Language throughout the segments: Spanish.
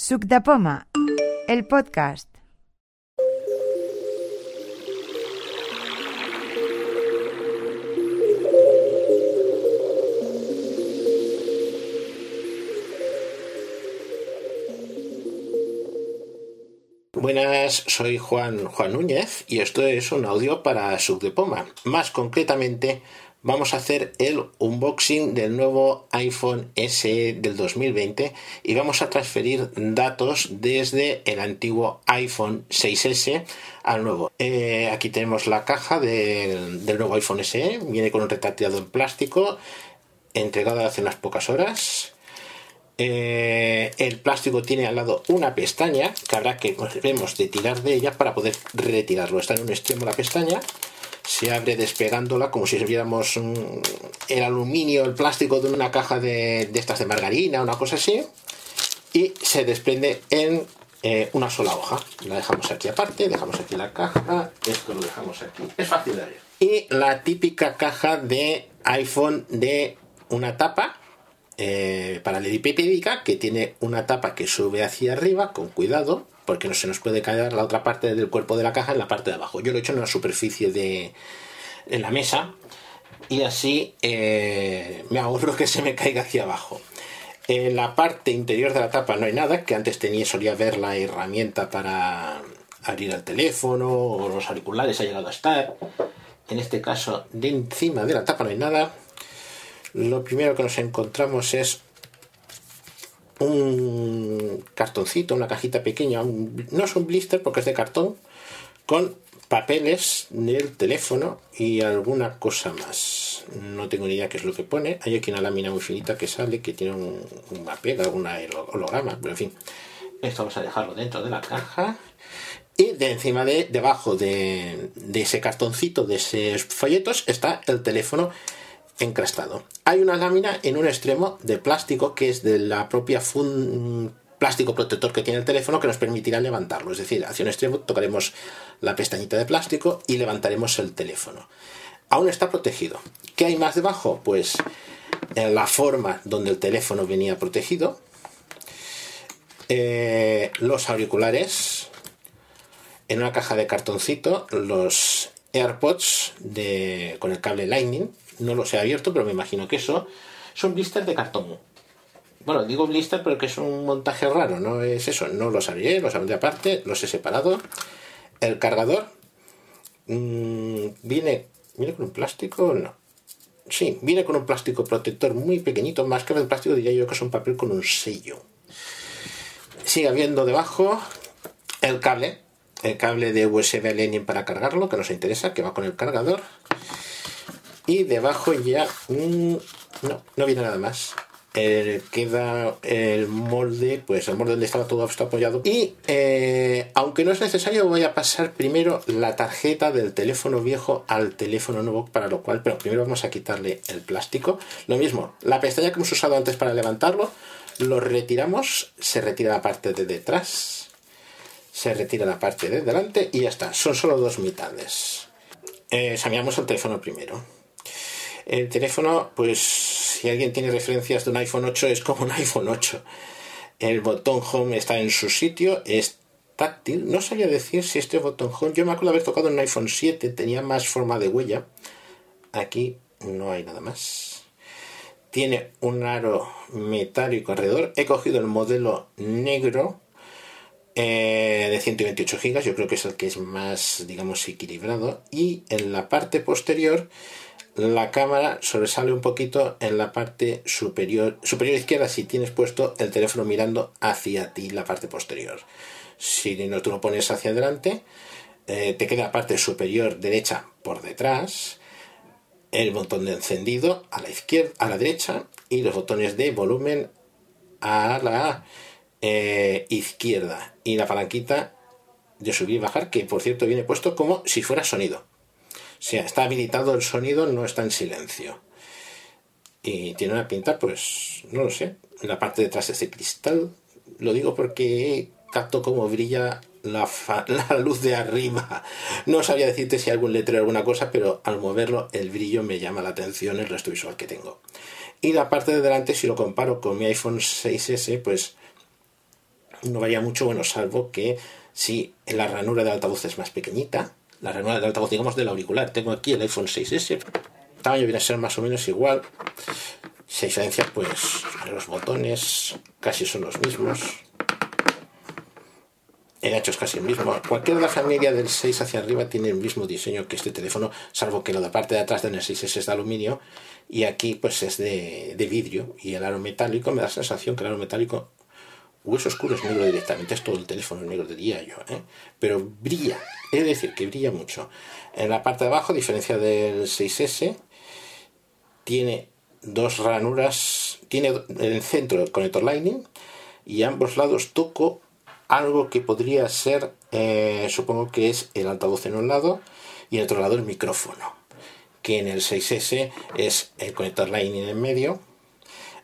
Suc de Poma, el podcast. Buenas, soy Juan, Juan Núñez y esto es un audio para Suc de Poma. Más concretamente, vamos a hacer el unboxing del nuevo iPhone SE del 2020 y vamos a transferir datos desde el antiguo iPhone 6S al nuevo. Eh, aquí tenemos la caja del, del nuevo iPhone SE, viene con un retrateado en plástico, entregado hace unas pocas horas. Eh, el plástico tiene al lado una pestaña que habrá que debemos de tirar de ella para poder retirarlo. Está en un extremo la pestaña, se abre despegándola como si viéramos un- el aluminio, el plástico de una caja de, de estas de margarina, una cosa así, y se desprende en eh, una sola hoja. La dejamos aquí aparte, dejamos aquí la caja, esto lo dejamos aquí. Es fácil de abrir. Y la típica caja de iPhone de una tapa eh, paralelepípedica que tiene una tapa que sube hacia arriba con cuidado porque no se nos puede caer la otra parte del cuerpo de la caja en la parte de abajo. Yo lo he hecho en la superficie de en la mesa y así eh, me ahorro que se me caiga hacia abajo. En la parte interior de la tapa no hay nada, que antes tenía solía ver la herramienta para abrir el teléfono o los auriculares ha llegado a estar. En este caso, de encima de la tapa no hay nada. Lo primero que nos encontramos es un cartoncito, una cajita pequeña, un- no es un blister porque es de cartón, con papeles del teléfono y alguna cosa más. No tengo ni idea qué es lo que pone. Hay aquí una lámina muy finita que sale, que tiene un- una pega, alguna holograma, pero en fin. Esto vamos a dejarlo dentro de la caja. Y de encima de, debajo de, de ese cartoncito, de esos folletos, está el teléfono encrastado. Hay una lámina en un extremo de plástico que es de la propia fun- plástico protector que tiene el teléfono que nos permitirá levantarlo. Es decir, hacia un extremo tocaremos la pestañita de plástico y levantaremos el teléfono. Aún está protegido. ¿Qué hay más debajo? Pues en la forma donde el teléfono venía protegido. Eh, los auriculares en una caja de cartoncito los AirPods de, con el cable Lightning. No los he abierto, pero me imagino que eso son blisters de cartón. Bueno, digo blister pero que es un montaje raro, no es eso. No los abriré, los abriré aparte, los he separado. El cargador mm, viene, viene con un plástico, no. Sí, viene con un plástico protector muy pequeñito, más que el plástico diría yo que es un papel con un sello. Sigue habiendo debajo el cable, el cable de USB Lightning para cargarlo, que nos interesa, que va con el cargador. Y debajo ya no, no viene nada más. Eh, queda el molde, pues el molde donde estaba todo apoyado. Y eh, aunque no es necesario, voy a pasar primero la tarjeta del teléfono viejo al teléfono nuevo, para lo cual, pero primero vamos a quitarle el plástico. Lo mismo, la pestaña que hemos usado antes para levantarlo, lo retiramos, se retira la parte de detrás, se retira la parte de delante y ya está. Son solo dos mitades. Eh, el teléfono primero. El teléfono, pues si alguien tiene referencias de un iPhone 8, es como un iPhone 8. El botón home está en su sitio, es táctil. No sabía decir si este botón home, yo me acuerdo haber tocado en un iPhone 7, tenía más forma de huella. Aquí no hay nada más. Tiene un aro metálico alrededor. He cogido el modelo negro eh, de 128 GB, yo creo que es el que es más, digamos, equilibrado. Y en la parte posterior, la cámara sobresale un poquito en la parte superior, superior izquierda si tienes puesto el teléfono mirando hacia ti, la parte posterior. Si no tú lo pones hacia adelante, eh, te queda la parte superior derecha por detrás, el botón de encendido a la izquierda, a la derecha y los botones de volumen a la eh, izquierda y la palanquita de subir y bajar que por cierto viene puesto como si fuera sonido sea está habilitado el sonido no está en silencio y tiene una pinta pues no lo sé la parte de atrás es de cristal lo digo porque capto cómo brilla la, luz de arriba. No sabía decirte si algún letrero o alguna cosa, pero al moverlo el brillo me llama la atención el resto visual que tengo. Y la parte de delante, si lo comparo con mi iPhone 6S, pues no varía mucho, bueno, salvo que si la ranura del altavoz es más pequeñita, la ranura del altavoz, digamos, del auricular. Tengo aquí el iPhone 6S, el tamaño viene a ser más o menos igual. Si hay diferencia, pues los botones casi son los mismos. El ancho es casi el mismo. Cualquier de la familia del 6 hacia arriba tiene el mismo diseño que este teléfono, salvo que la parte de atrás del 6S es de aluminio y aquí pues es de, de vidrio. Y el aro metálico me da la sensación que el aro metálico hueso oscuro es negro directamente, es todo el teléfono negro de día yo, ¿eh? pero brilla, es decir, que brilla mucho. En la parte de abajo, a diferencia del 6S, tiene dos ranuras, tiene en el centro el conector Lightning y a ambos lados toco algo que podría ser, eh, supongo que es el altavoz en un lado y en otro lado el micrófono, que en el 6S es el conector Lightning en medio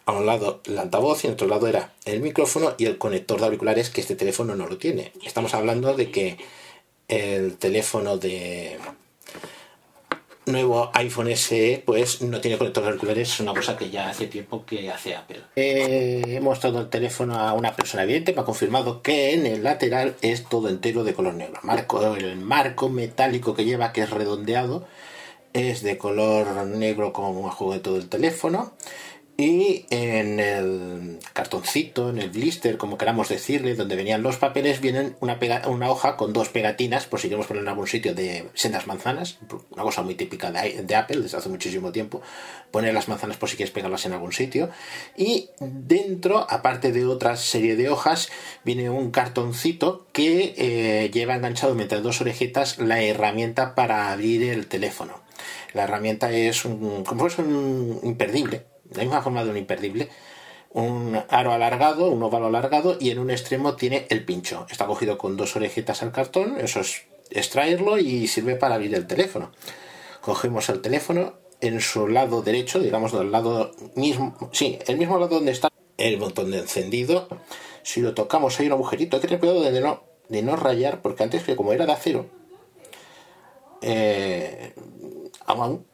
a un lado el altavoz y en otro lado era el micrófono y el conector de auriculares que este teléfono no lo tiene. Estamos hablando de que el teléfono de nuevo iPhone SE pues no tiene conector de auriculares, es una cosa que ya hace tiempo que hace Apple. he mostrado el teléfono a una persona evidente, me ha confirmado que en el lateral es todo entero de color negro. El marco metálico que lleva, que es redondeado, es de color negro como de todo el teléfono y en el cartoncito, en el blister, como queramos decirle, donde venían los papeles, vienen una, hoja con dos pegatinas, por si queremos poner en algún sitio, de sendas manzanas, una cosa muy típica de, Apple desde hace muchísimo tiempo, poner las manzanas por si quieres pegarlas en algún sitio. Y dentro, aparte de otra serie de hojas, viene un cartoncito que eh, lleva enganchado entre dos orejetas la herramienta para abrir el teléfono. La herramienta es un, como es un imperdible, la misma forma de un imperdible, un aro alargado, un óvalo alargado y en un extremo tiene el pincho. Está cogido con dos orejetas al cartón, eso es extraerlo y sirve para abrir el teléfono. Cogemos el teléfono en su lado derecho, digamos del lado mismo, sí, el mismo lado donde está el botón de encendido. Si lo tocamos hay un agujerito, hay que tener cuidado de no, de no rayar, porque antes que como era de acero, eh, aún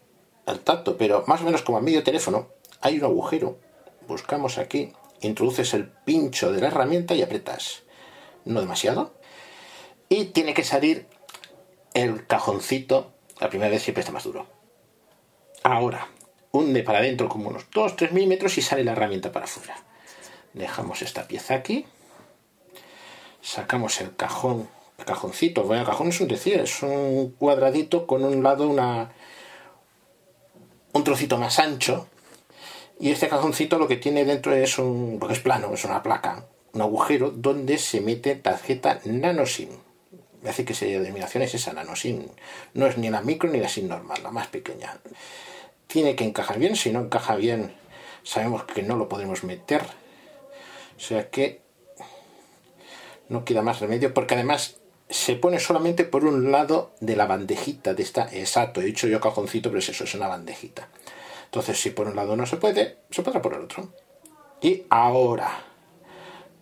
al tacto, pero más o menos como a medio teléfono, hay un agujero. Buscamos aquí, introduces el pincho de la herramienta y apretas. No demasiado. Y tiene que salir el cajoncito. La primera vez siempre está más duro. Ahora, hunde para adentro como unos 2-3 milímetros y sale la herramienta para afuera. Dejamos esta pieza aquí. Sacamos el cajón. El cajoncito. Bueno, el cajón es un decir, es un cuadradito con un lado una un trocito más ancho y este cajoncito lo que tiene dentro es un, porque es plano, es una placa, un agujero donde se mete tarjeta nanoSIM. Hace que esa denominación es esa nanoSIM. No es ni la micro ni la SIM normal, la más pequeña. Tiene que encajar bien, si no encaja bien sabemos que no lo podemos meter. O sea que no queda más remedio porque además se pone solamente por un lado de la bandejita de esta, exacto, he dicho yo cajoncito, pero es eso, es una bandejita. Entonces, si por un lado no se puede, se podrá por el otro. Y ahora,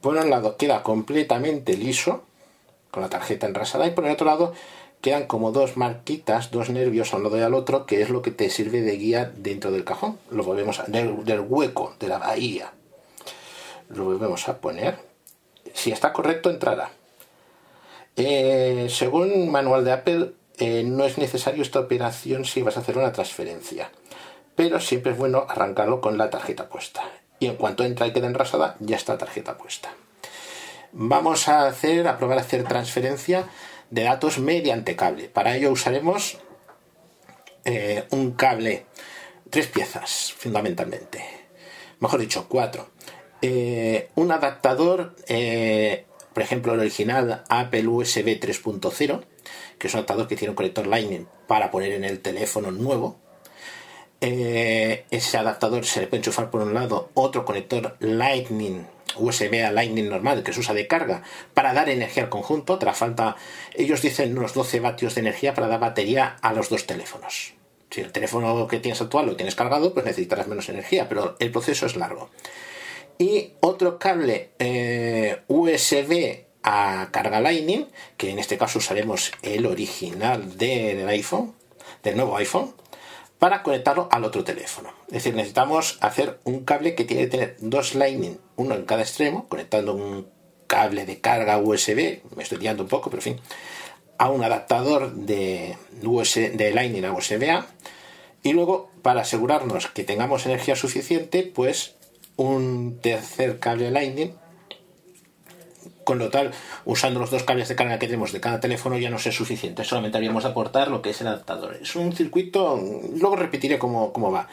por un lado queda completamente liso, con la tarjeta enrasada, y por el otro lado quedan como dos marquitas, dos nervios a un lado y al otro, que es lo que te sirve de guía dentro del cajón. Lo volvemos a, del, hueco, de la bahía. Lo volvemos a poner. Si está correcto, entrará. Eh, según manual de Apple, eh, no es necesario esta operación si vas a hacer una transferencia pero siempre es bueno arrancarlo con la tarjeta puesta. Y en cuanto entra y queda enrasada, ya está tarjeta puesta. Vamos a hacer, a probar a hacer transferencia de datos mediante cable. Para ello usaremos eh, un cable, tres piezas fundamentalmente, mejor dicho, cuatro. Eh, un adaptador, eh, por ejemplo, el original Apple USB 3.0, que es un adaptador que tiene un conector Lightning para poner en el teléfono nuevo, eh, ese adaptador se le puede enchufar por un lado otro conector Lightning USB a Lightning normal que se usa de carga para dar energía al conjunto. Otra falta, ellos dicen unos 12 vatios de energía para dar batería a los dos teléfonos. Si el teléfono que tienes actual lo tienes cargado, pues necesitarás menos energía, pero el proceso es largo. Y otro cable eh, USB a carga Lightning, que en este caso usaremos el original del iPhone, del nuevo iPhone, para conectarlo al otro teléfono. Es decir, necesitamos hacer un cable que tiene que tener dos Lightning, uno en cada extremo, conectando un cable de carga USB, me estoy guiando un poco, pero en fin, a un adaptador de, USB, de Lightning a USB-A y luego para asegurarnos que tengamos energía suficiente, pues un tercer cable Lightning con lo tal, usando los dos cables de carga que tenemos de cada teléfono ya no es suficiente, solamente habríamos de aportar lo que es el adaptador. Es un circuito, luego repetiré cómo, cómo va.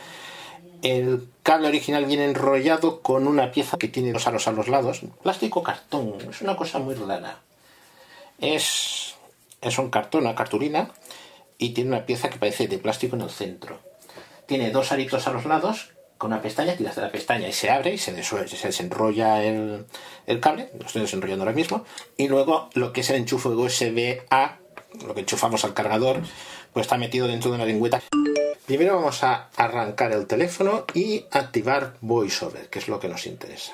El cable original viene enrollado con una pieza que tiene dos aros a los lados, plástico cartón, es una cosa muy rara. Es, es un cartón, una cartulina, y tiene una pieza que parece de plástico en el centro. Tiene dos aritos a los lados con una pestaña, tiras de la pestaña y se abre y se, desenrolla el, cable, lo estoy desenrollando ahora mismo, y luego lo que es el enchufe USB-A, lo que enchufamos al cargador, pues está metido dentro de una lingüeta. Primero vamos a arrancar el teléfono y activar VoiceOver, que es lo que nos interesa.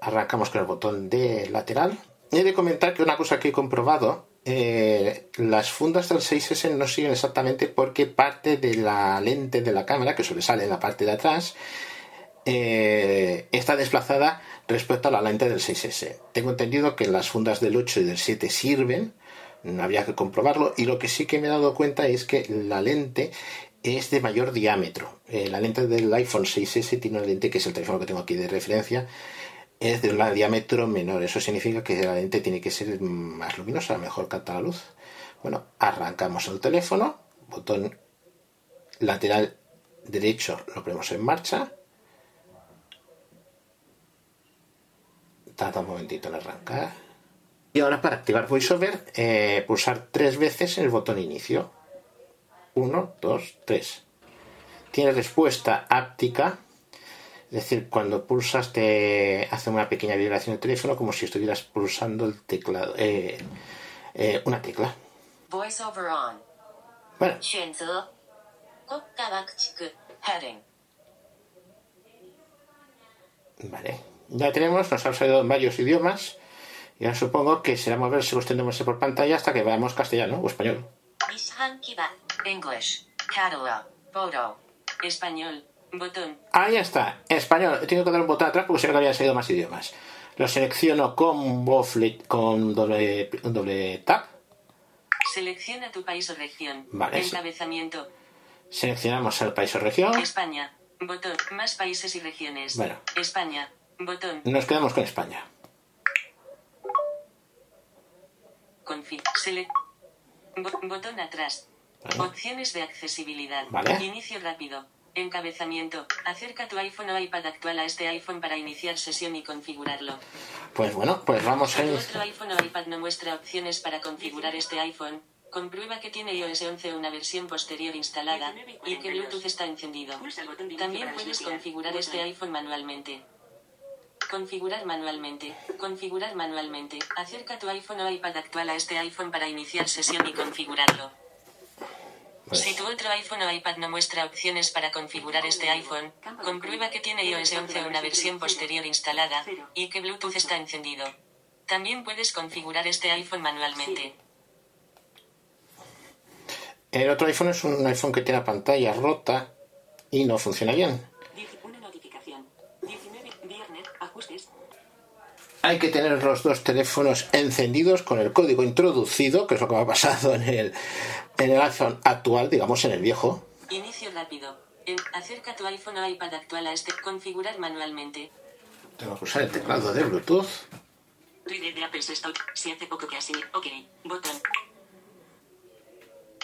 Arrancamos con el botón de lateral. Y he de comentar que una cosa que he comprobado eh, las fundas del 6S no siguen exactamente porque parte de la lente de la cámara, que sobresale en la parte de atrás, eh, está desplazada respecto a la lente del 6S. Tengo entendido que las fundas del 8 y del 7 sirven, no habría que comprobarlo, y lo que sí que me he dado cuenta es que la lente es de mayor diámetro. Eh, la lente del iPhone 6S tiene una lente que es el teléfono que tengo aquí de referencia, es de un diámetro menor. Eso significa que la lente tiene que ser más luminosa, mejor capta la luz. Bueno, arrancamos el teléfono, botón lateral derecho lo ponemos en marcha. Tarda un momentito en arrancar. Y ahora para activar VoiceOver, eh, pulsar tres veces el botón inicio. Uno, dos, tres. Tiene respuesta áptica es decir, cuando pulsas te hace una pequeña vibración el teléfono como si estuvieras pulsando el teclado, eh, eh, una tecla. VoiceOver on. Bueno. Vale. Ya tenemos, nos ha salido en varios idiomas. Ya supongo que será moverse extendiéndose por pantalla hasta que veamos castellano o español. English, catalán, photo, español, Botón. Ahí está, español. Tengo que dar un botón atrás porque se que había salido más idiomas. Lo selecciono con, con doble, doble tap. Selecciona tu país o región. Vale. Encabezamiento. Seleccionamos el país o región. España. Botón. Más países y regiones. Bueno. España. Botón. Nos quedamos con España. Config. Select. Botón atrás. Opciones de accesibilidad. Vale. Inicio rápido. Encabezamiento. Acerca tu iPhone o iPad actual a este iPhone para iniciar sesión y configurarlo. Pues bueno, pues vamos a... Otro iPhone o iPad no muestra opciones para configurar este iPhone, comprueba que tiene iOS 11 o una versión posterior instalada, y que Bluetooth está encendido. También puedes configurar este iPhone manualmente. Configurar manualmente. Configurar manualmente. Acerca tu iPhone o iPad actual a este iPhone para iniciar sesión y configurarlo. Pues si tu otro iPhone o iPad no muestra opciones para configurar este iPhone, comprueba que tiene iOS 11 o una versión posterior instalada, y que Bluetooth está encendido. También puedes configurar este iPhone manualmente. El otro iPhone es un iPhone que tiene pantalla rota y no funciona bien. Hay que tener los dos teléfonos encendidos con el código introducido, que es lo que me ha pasado en el, en el iPhone actual, digamos en el viejo. Inicio rápido. acerca tu iPhone o iPad actual a este. Configurar manualmente. Tengo que usar el teclado de Bluetooth. de Apple se Si hace poco que así. Ok. Botón.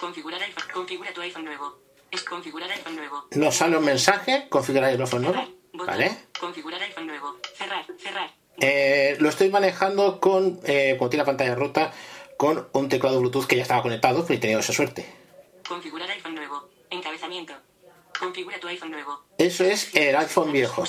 Configurar iPhone. Configura tu iPhone nuevo. Es configurar iPhone nuevo. Nos sale un mensaje. Configurar el iPhone nuevo. Vale. Configurar iPhone nuevo. Cerrar. Cerrar. Eh, lo estoy manejando con, eh, cuando tiene la pantalla rota, con un teclado Bluetooth que ya estaba conectado, pero he tenido esa suerte. Configurar iPhone nuevo. Encabezamiento. Configura tu iPhone nuevo. Eso es el iPhone viejo.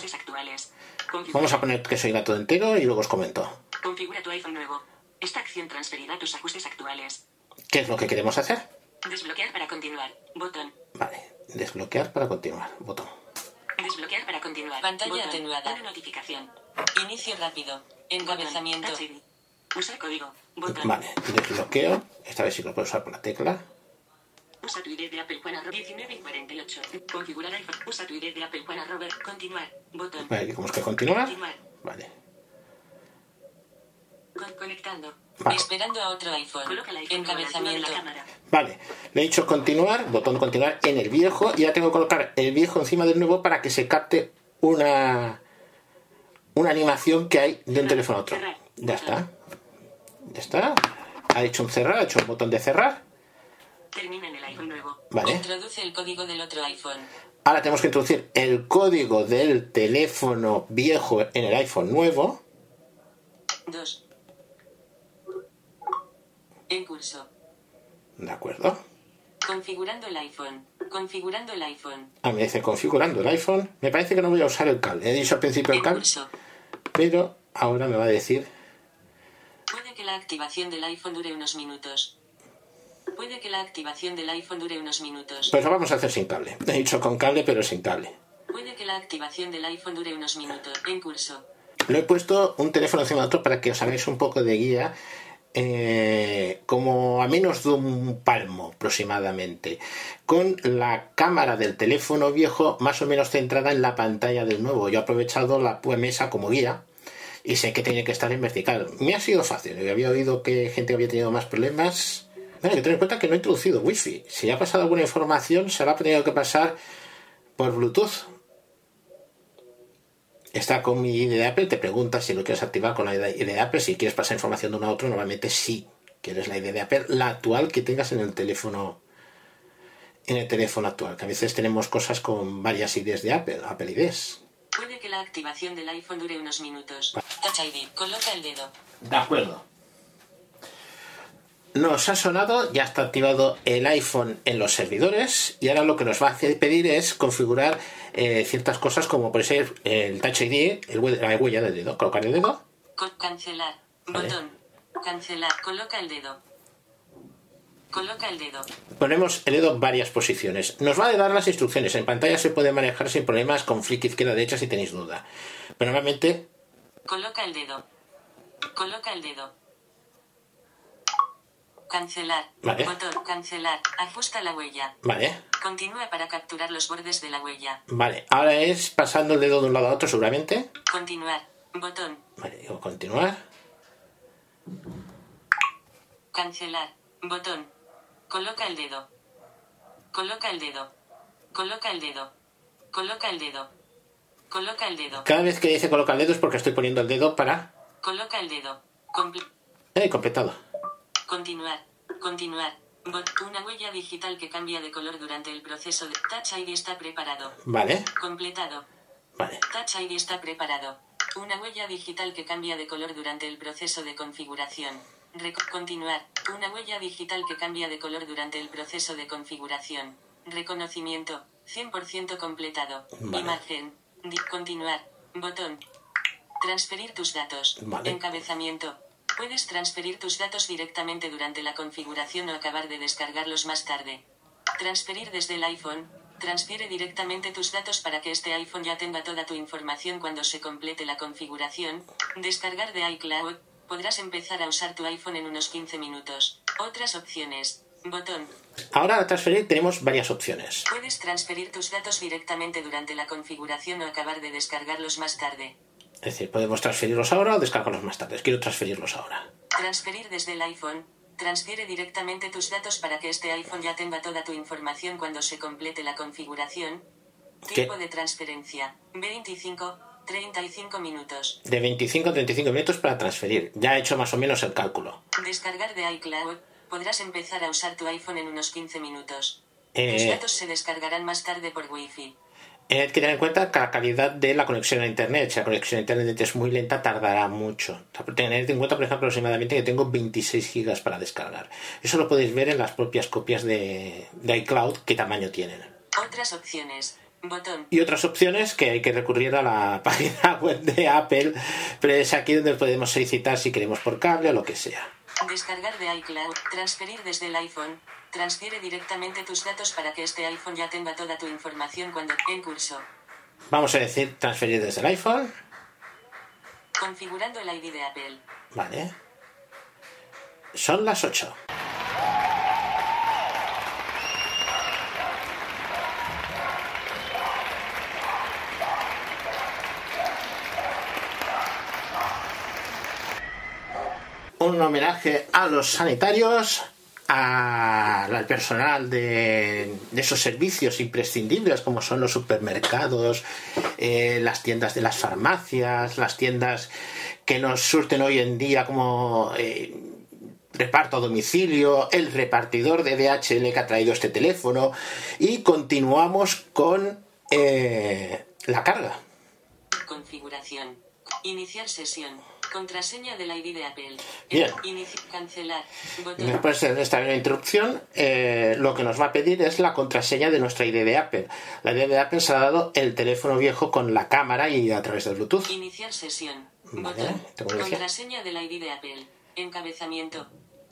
Vamos a poner que soy gato entero y luego os comento. Configura tu iPhone nuevo. Esta acción transferirá tus ajustes actuales. ¿Qué es lo que queremos hacer? Desbloquear para continuar. Botón. Vale. Desbloquear para continuar. Botón. Desbloquear para continuar. Pantalla atenuada. Una notificación. Inicio rápido. Encabezamiento. Usa código. Botón. Vale, desbloqueo. Esta vez sí lo puedo usar por la tecla. Usa tu ID de Apple Juan 19 y 48. Configurar iPhone. Usa tu ID de Apple Juan Continuar. Botón. Vale, ¿cómo es que continuar? Continuar. Vale. Conectando. Vale. Esperando a otro iPhone. Encabezamiento. Vale, le he dicho continuar, botón de continuar en el viejo y ahora tengo que colocar el viejo encima del nuevo para que se capte una una animación que hay de un teléfono a otro. Ya está. Ya está. Ha hecho un cerrar, ha hecho un botón de cerrar. Termina en el iPhone nuevo. Vale. Introduce el código del otro iPhone. Ahora tenemos que introducir el código del teléfono viejo en el iPhone nuevo. 2. En curso. De acuerdo. Configurando el iPhone. Configurando el iPhone. Ah, me dice configurando el iPhone. Me parece que no voy a usar el cable. He dicho al principio el cable, pero ahora me va a decir. Puede que la activación del iPhone dure unos minutos. Puede que la activación del iPhone dure unos minutos. Pues lo vamos a hacer sin cable. He dicho con cable, pero sin cable. Puede que la activación del iPhone dure unos minutos. En curso. Lo he puesto un teléfono encima de otro para que os hagáis un poco de guía. eh, como a menos de un palmo aproximadamente, con la cámara del teléfono viejo más o menos centrada en la pantalla del nuevo. Yo he aprovechado la mesa como guía y sé que tiene que estar en vertical. Me ha sido fácil, yo había oído que gente había tenido más problemas. Bueno, hay que tener en cuenta que no he introducido wifi. Si ha pasado alguna información, se la ha tenido que pasar por Bluetooth. Está con mi ID de Apple, te pregunta si lo quieres activar con la ID de Apple, si quieres pasar información de uno a otro, normalmente sí quieres la ID de Apple, la actual que tengas en el teléfono en el teléfono actual, que a veces tenemos cosas con varias IDs de Apple, Apple IDs. Puede que la activación del iPhone dure unos minutos. Touch ID. Coloca el dedo. De acuerdo. Nos ha sonado, ya está activado el iPhone en los servidores y ahora lo que nos va a pedir es configurar eh, ciertas cosas como puede ser el Touch ID, el la huella del dedo, colocar el dedo. Cancelar. Vale. Botón. Cancelar. Coloca el dedo. Coloca el dedo. Ponemos el dedo en varias posiciones. Nos va a dar las instrucciones. En pantalla se puede manejar sin problemas con flick izquierda derecha si tenéis duda. Pero normalmente, Coloca el dedo. Coloca el dedo. Cancelar. Vale. Botón. Cancelar. Ajusta la huella. vale, Continúa para capturar los bordes de la huella. vale. Ahora es pasando el dedo de un lado a otro seguramente. Continuar. Botón. Vale, digo continuar. Cancelar. Botón. Coloca el dedo. Coloca el dedo. Coloca el dedo. Coloca el dedo. Coloca el dedo. Cada vez que dice colocar el dedo es porque estoy poniendo el dedo para... Coloca el dedo. Comple- Eh, completado. Continuar. Continuar. Una huella digital que cambia de color durante el proceso de Touch ID está preparado. Vale, Completado. vale. Touch ID está preparado. Una huella digital que cambia de color durante el proceso de configuración. Continuar. Una huella digital que cambia de color durante el proceso de configuración. Reconocimiento. 100% completado. Vale. Imagen. Continuar. Botón. Transferir tus datos. Vale. Encabezamiento. Puedes transferir tus datos directamente durante la configuración o acabar de descargarlos más tarde. Transferir desde el iPhone. Transfiere directamente tus datos para que este iPhone ya tenga toda tu información cuando se complete la configuración. Descargar de iCloud. Podrás empezar a usar tu iPhone en unos 15 minutos. Otras opciones. Botón. Ahora al transferir tenemos varias opciones. Puedes transferir tus datos directamente durante la configuración o acabar de descargarlos más tarde. Es decir, podemos transferirlos ahora o descargarlos más tarde. Quiero transferirlos ahora. Transferir desde el iPhone. Transfiere directamente tus datos para que este iPhone ya tenga toda tu información cuando se complete la configuración. ¿Qué? Tiempo de transferencia. 25, 35 minutos. De 25 a 35 minutos para transferir. Ya he hecho más o menos el cálculo. Descargar de iCloud. Podrás empezar a usar tu iPhone en unos 15 minutos. Tus Eh, datos se descargarán más tarde por Wi-Fi. Hay que tener en cuenta que la calidad de la conexión a internet, si la conexión a internet es muy lenta, tardará mucho. O sea, Tener en cuenta, por ejemplo, aproximadamente que tengo 26 gigas para descargar. Eso lo podéis ver en las propias copias de, de iCloud, qué tamaño tienen. Otras opciones. Botón. Y otras opciones que hay que recurrir a la página web de Apple, pero es aquí donde podemos solicitar si queremos por cable o lo que sea. Descargar de iCloud. Transferir desde el iPhone. Transfiere directamente tus datos para que este iPhone ya tenga toda tu información cuando en curso. Vamos a decir transferir desde el iPhone. Configurando el ID de Apple. Vale. Son las 8. Un homenaje a los sanitarios, a- al personal de, esos servicios imprescindibles como son los supermercados, eh, las tiendas de las farmacias, las tiendas que nos surten hoy en día como eh, reparto a domicilio, el repartidor de DHL que ha traído este teléfono y continuamos con eh, la carga. Configuración. Iniciar sesión. Contraseña del ID de Apple. Bien. Inici- cancelar. Botón. Después de esta interrupción, eh, lo que nos va a pedir es la contraseña de nuestra ID de Apple. La ID de Apple se ha dado el teléfono viejo con la cámara y a través del Bluetooth. Iniciar sesión. Vale, Botón. decir. Contraseña del ID de Apple. Encabezamiento.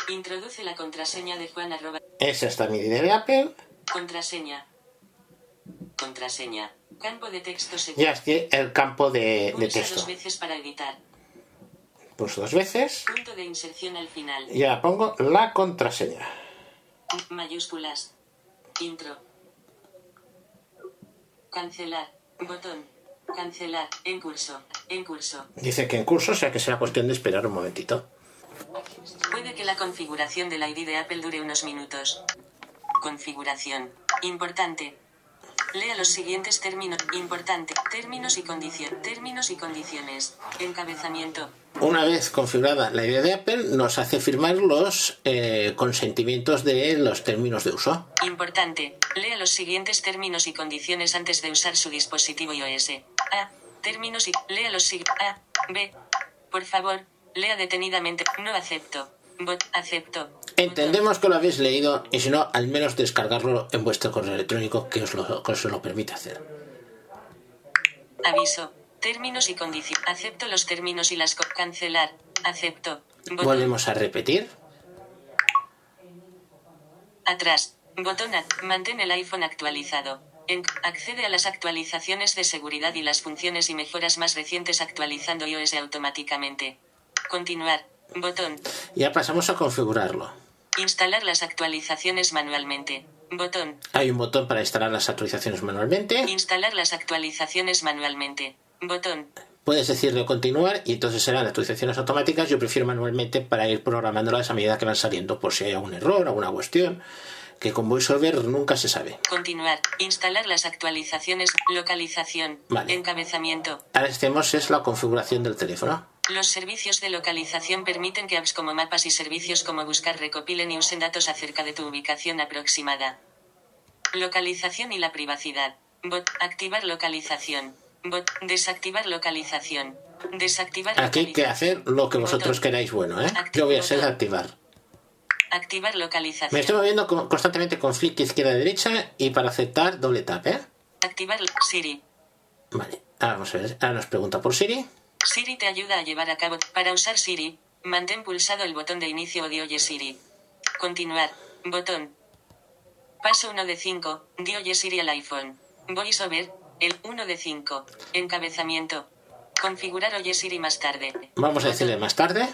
Introduce la contraseña de Juan arroba. Esa está mi ID de Apple. Contraseña. Contraseña. Campo de texto Ya estoy el campo de, de texto. dos veces para editar. Pulso dos veces Punto de inserción al final. y ahora pongo la contraseña. Mayúsculas. Intro. Cancelar. Botón. Cancelar. En curso. En curso. Dice que en curso, o sea que será cuestión de esperar un momentito. Puede que la configuración del ID de Apple dure unos minutos. Configuración. Importante. Lea los siguientes términos. Importante. Términos y condición. Términos y condiciones. Encabezamiento. Una vez configurada la ID de Apple, nos hace firmar los eh, consentimientos de los términos de uso. Importante. Lea los siguientes términos y condiciones antes de usar su dispositivo iOS. A. Términos y. Lea los siguientes. A. B. Por favor, lea detenidamente. No acepto. Bot. Acepto. Entendemos que lo habéis leído y si no, al menos descargarlo en vuestro correo electrónico que os lo, que os lo permite hacer. Aviso. Términos y condiciones. Acepto los términos y las cancelar. Acepto. Botón. Volvemos a repetir. Atrás. Botón. Mantén el iPhone actualizado. En- accede a las actualizaciones de seguridad y las funciones y mejoras más recientes actualizando iOS automáticamente. Continuar. Botón. Ya pasamos a configurarlo. Instalar las actualizaciones manualmente. Botón. Hay un botón para instalar las actualizaciones manualmente. Instalar las actualizaciones manualmente. Botón. Puedes decirle continuar y entonces serán actualizaciones automáticas. Yo prefiero manualmente para ir programándolas a medida que van saliendo por si hay algún error, alguna cuestión, que con VoiceOver nunca se sabe. Continuar. Instalar las actualizaciones. Localización. Vale. Encabezamiento. Ahora estemos es la configuración del teléfono. Los servicios de localización permiten que apps como mapas y servicios como buscar recopilen y usen datos acerca de tu ubicación aproximada. Localización y la privacidad. Bot. Activar localización. Bot. Desactivar localización. Desactivar Aquí hay que hacer lo que vosotros Botón. queráis bueno, ¿eh? Yo voy a ser de activar. Activar Me localización. estoy moviendo co- constantemente con flick izquierda-derecha y para aceptar doble tap, ¿eh? Activar Siri. Vale, ahora vamos a ver. Ahora nos pregunta por Siri. Siri te ayuda a llevar a cabo. Para usar Siri, mantén pulsado el botón de inicio o de Oye Siri. Continuar. Botón. Paso 1 de 5. Di Oye Siri al iPhone. VoiceOver. El 1 de 5. Encabezamiento. Configurar Oye Siri más tarde. Vamos a decirle más tarde.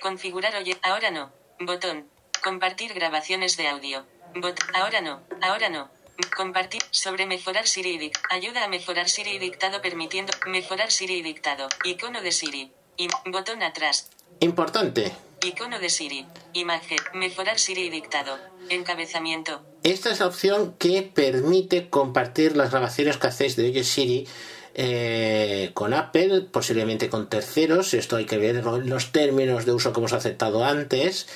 Configurar Oye. Ahora no. Botón. Compartir grabaciones de audio. Bot. Ahora no. Ahora no. Compartir sobre mejorar Siri y dic- Ayuda a mejorar Siri y dictado permitiendo mejorar Siri y dictado. Icono de Siri. Y botón atrás. Importante. Icono de Siri. Imagen. Mejorar Siri y dictado. Encabezamiento. Esta es la opción que permite compartir las grabaciones que hacéis de Oye Siri eh, con Apple, posiblemente con terceros. Esto hay que ver lo- los términos de uso que hemos aceptado antes.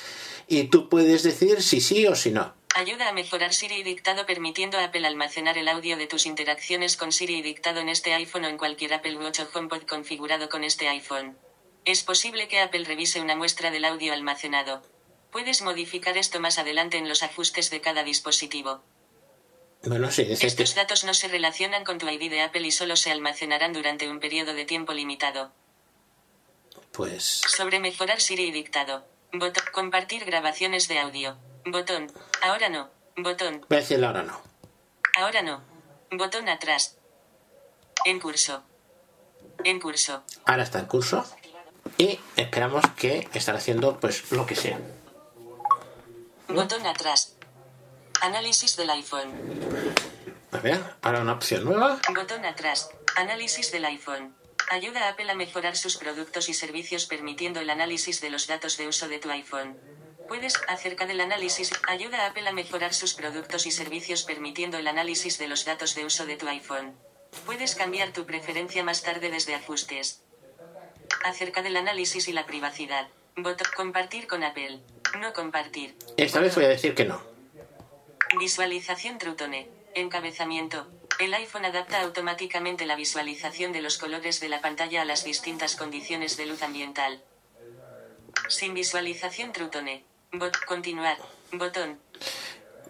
Y tú puedes decir si sí o si no. Ayuda a mejorar Siri y dictado permitiendo a Apple almacenar el audio de tus interacciones con Siri y dictado en este iPhone o en cualquier Apple Watch o HomePod configurado con este iPhone. Es posible que Apple revise una muestra del audio almacenado. Puedes modificar esto más adelante en los ajustes de cada dispositivo. Bueno, sí, dice que Estos datos no se relacionan con tu ID de Apple y solo se almacenarán durante un periodo de tiempo limitado. pues Sobre mejorar Siri y dictado. Botón. Compartir grabaciones de audio. Botón. Ahora no. Botón. voy a decirle ahora no. Ahora no. Botón atrás. En curso. En curso. Ahora está en curso. Y esperamos que estará haciendo pues lo que sea. Botón atrás. Análisis del iPhone. A ver, ahora una opción nueva. Botón atrás. Análisis del iPhone. Ayuda a Apple a mejorar sus productos y servicios permitiendo el análisis de los datos de uso de tu iPhone. Puedes, acerca del análisis, ayuda a Apple a mejorar sus productos y servicios permitiendo el análisis de los datos de uso de tu iPhone. Puedes cambiar tu preferencia más tarde desde ajustes. Acerca del análisis y la privacidad. Botón compartir con Apple. No compartir. Esta vez voy a decir que no. Visualización Trutone. Encabezamiento. El iPhone adapta automáticamente la visualización de los colores de la pantalla a las distintas condiciones de luz ambiental. Sin visualización Trutone. Bot continuar. Botón.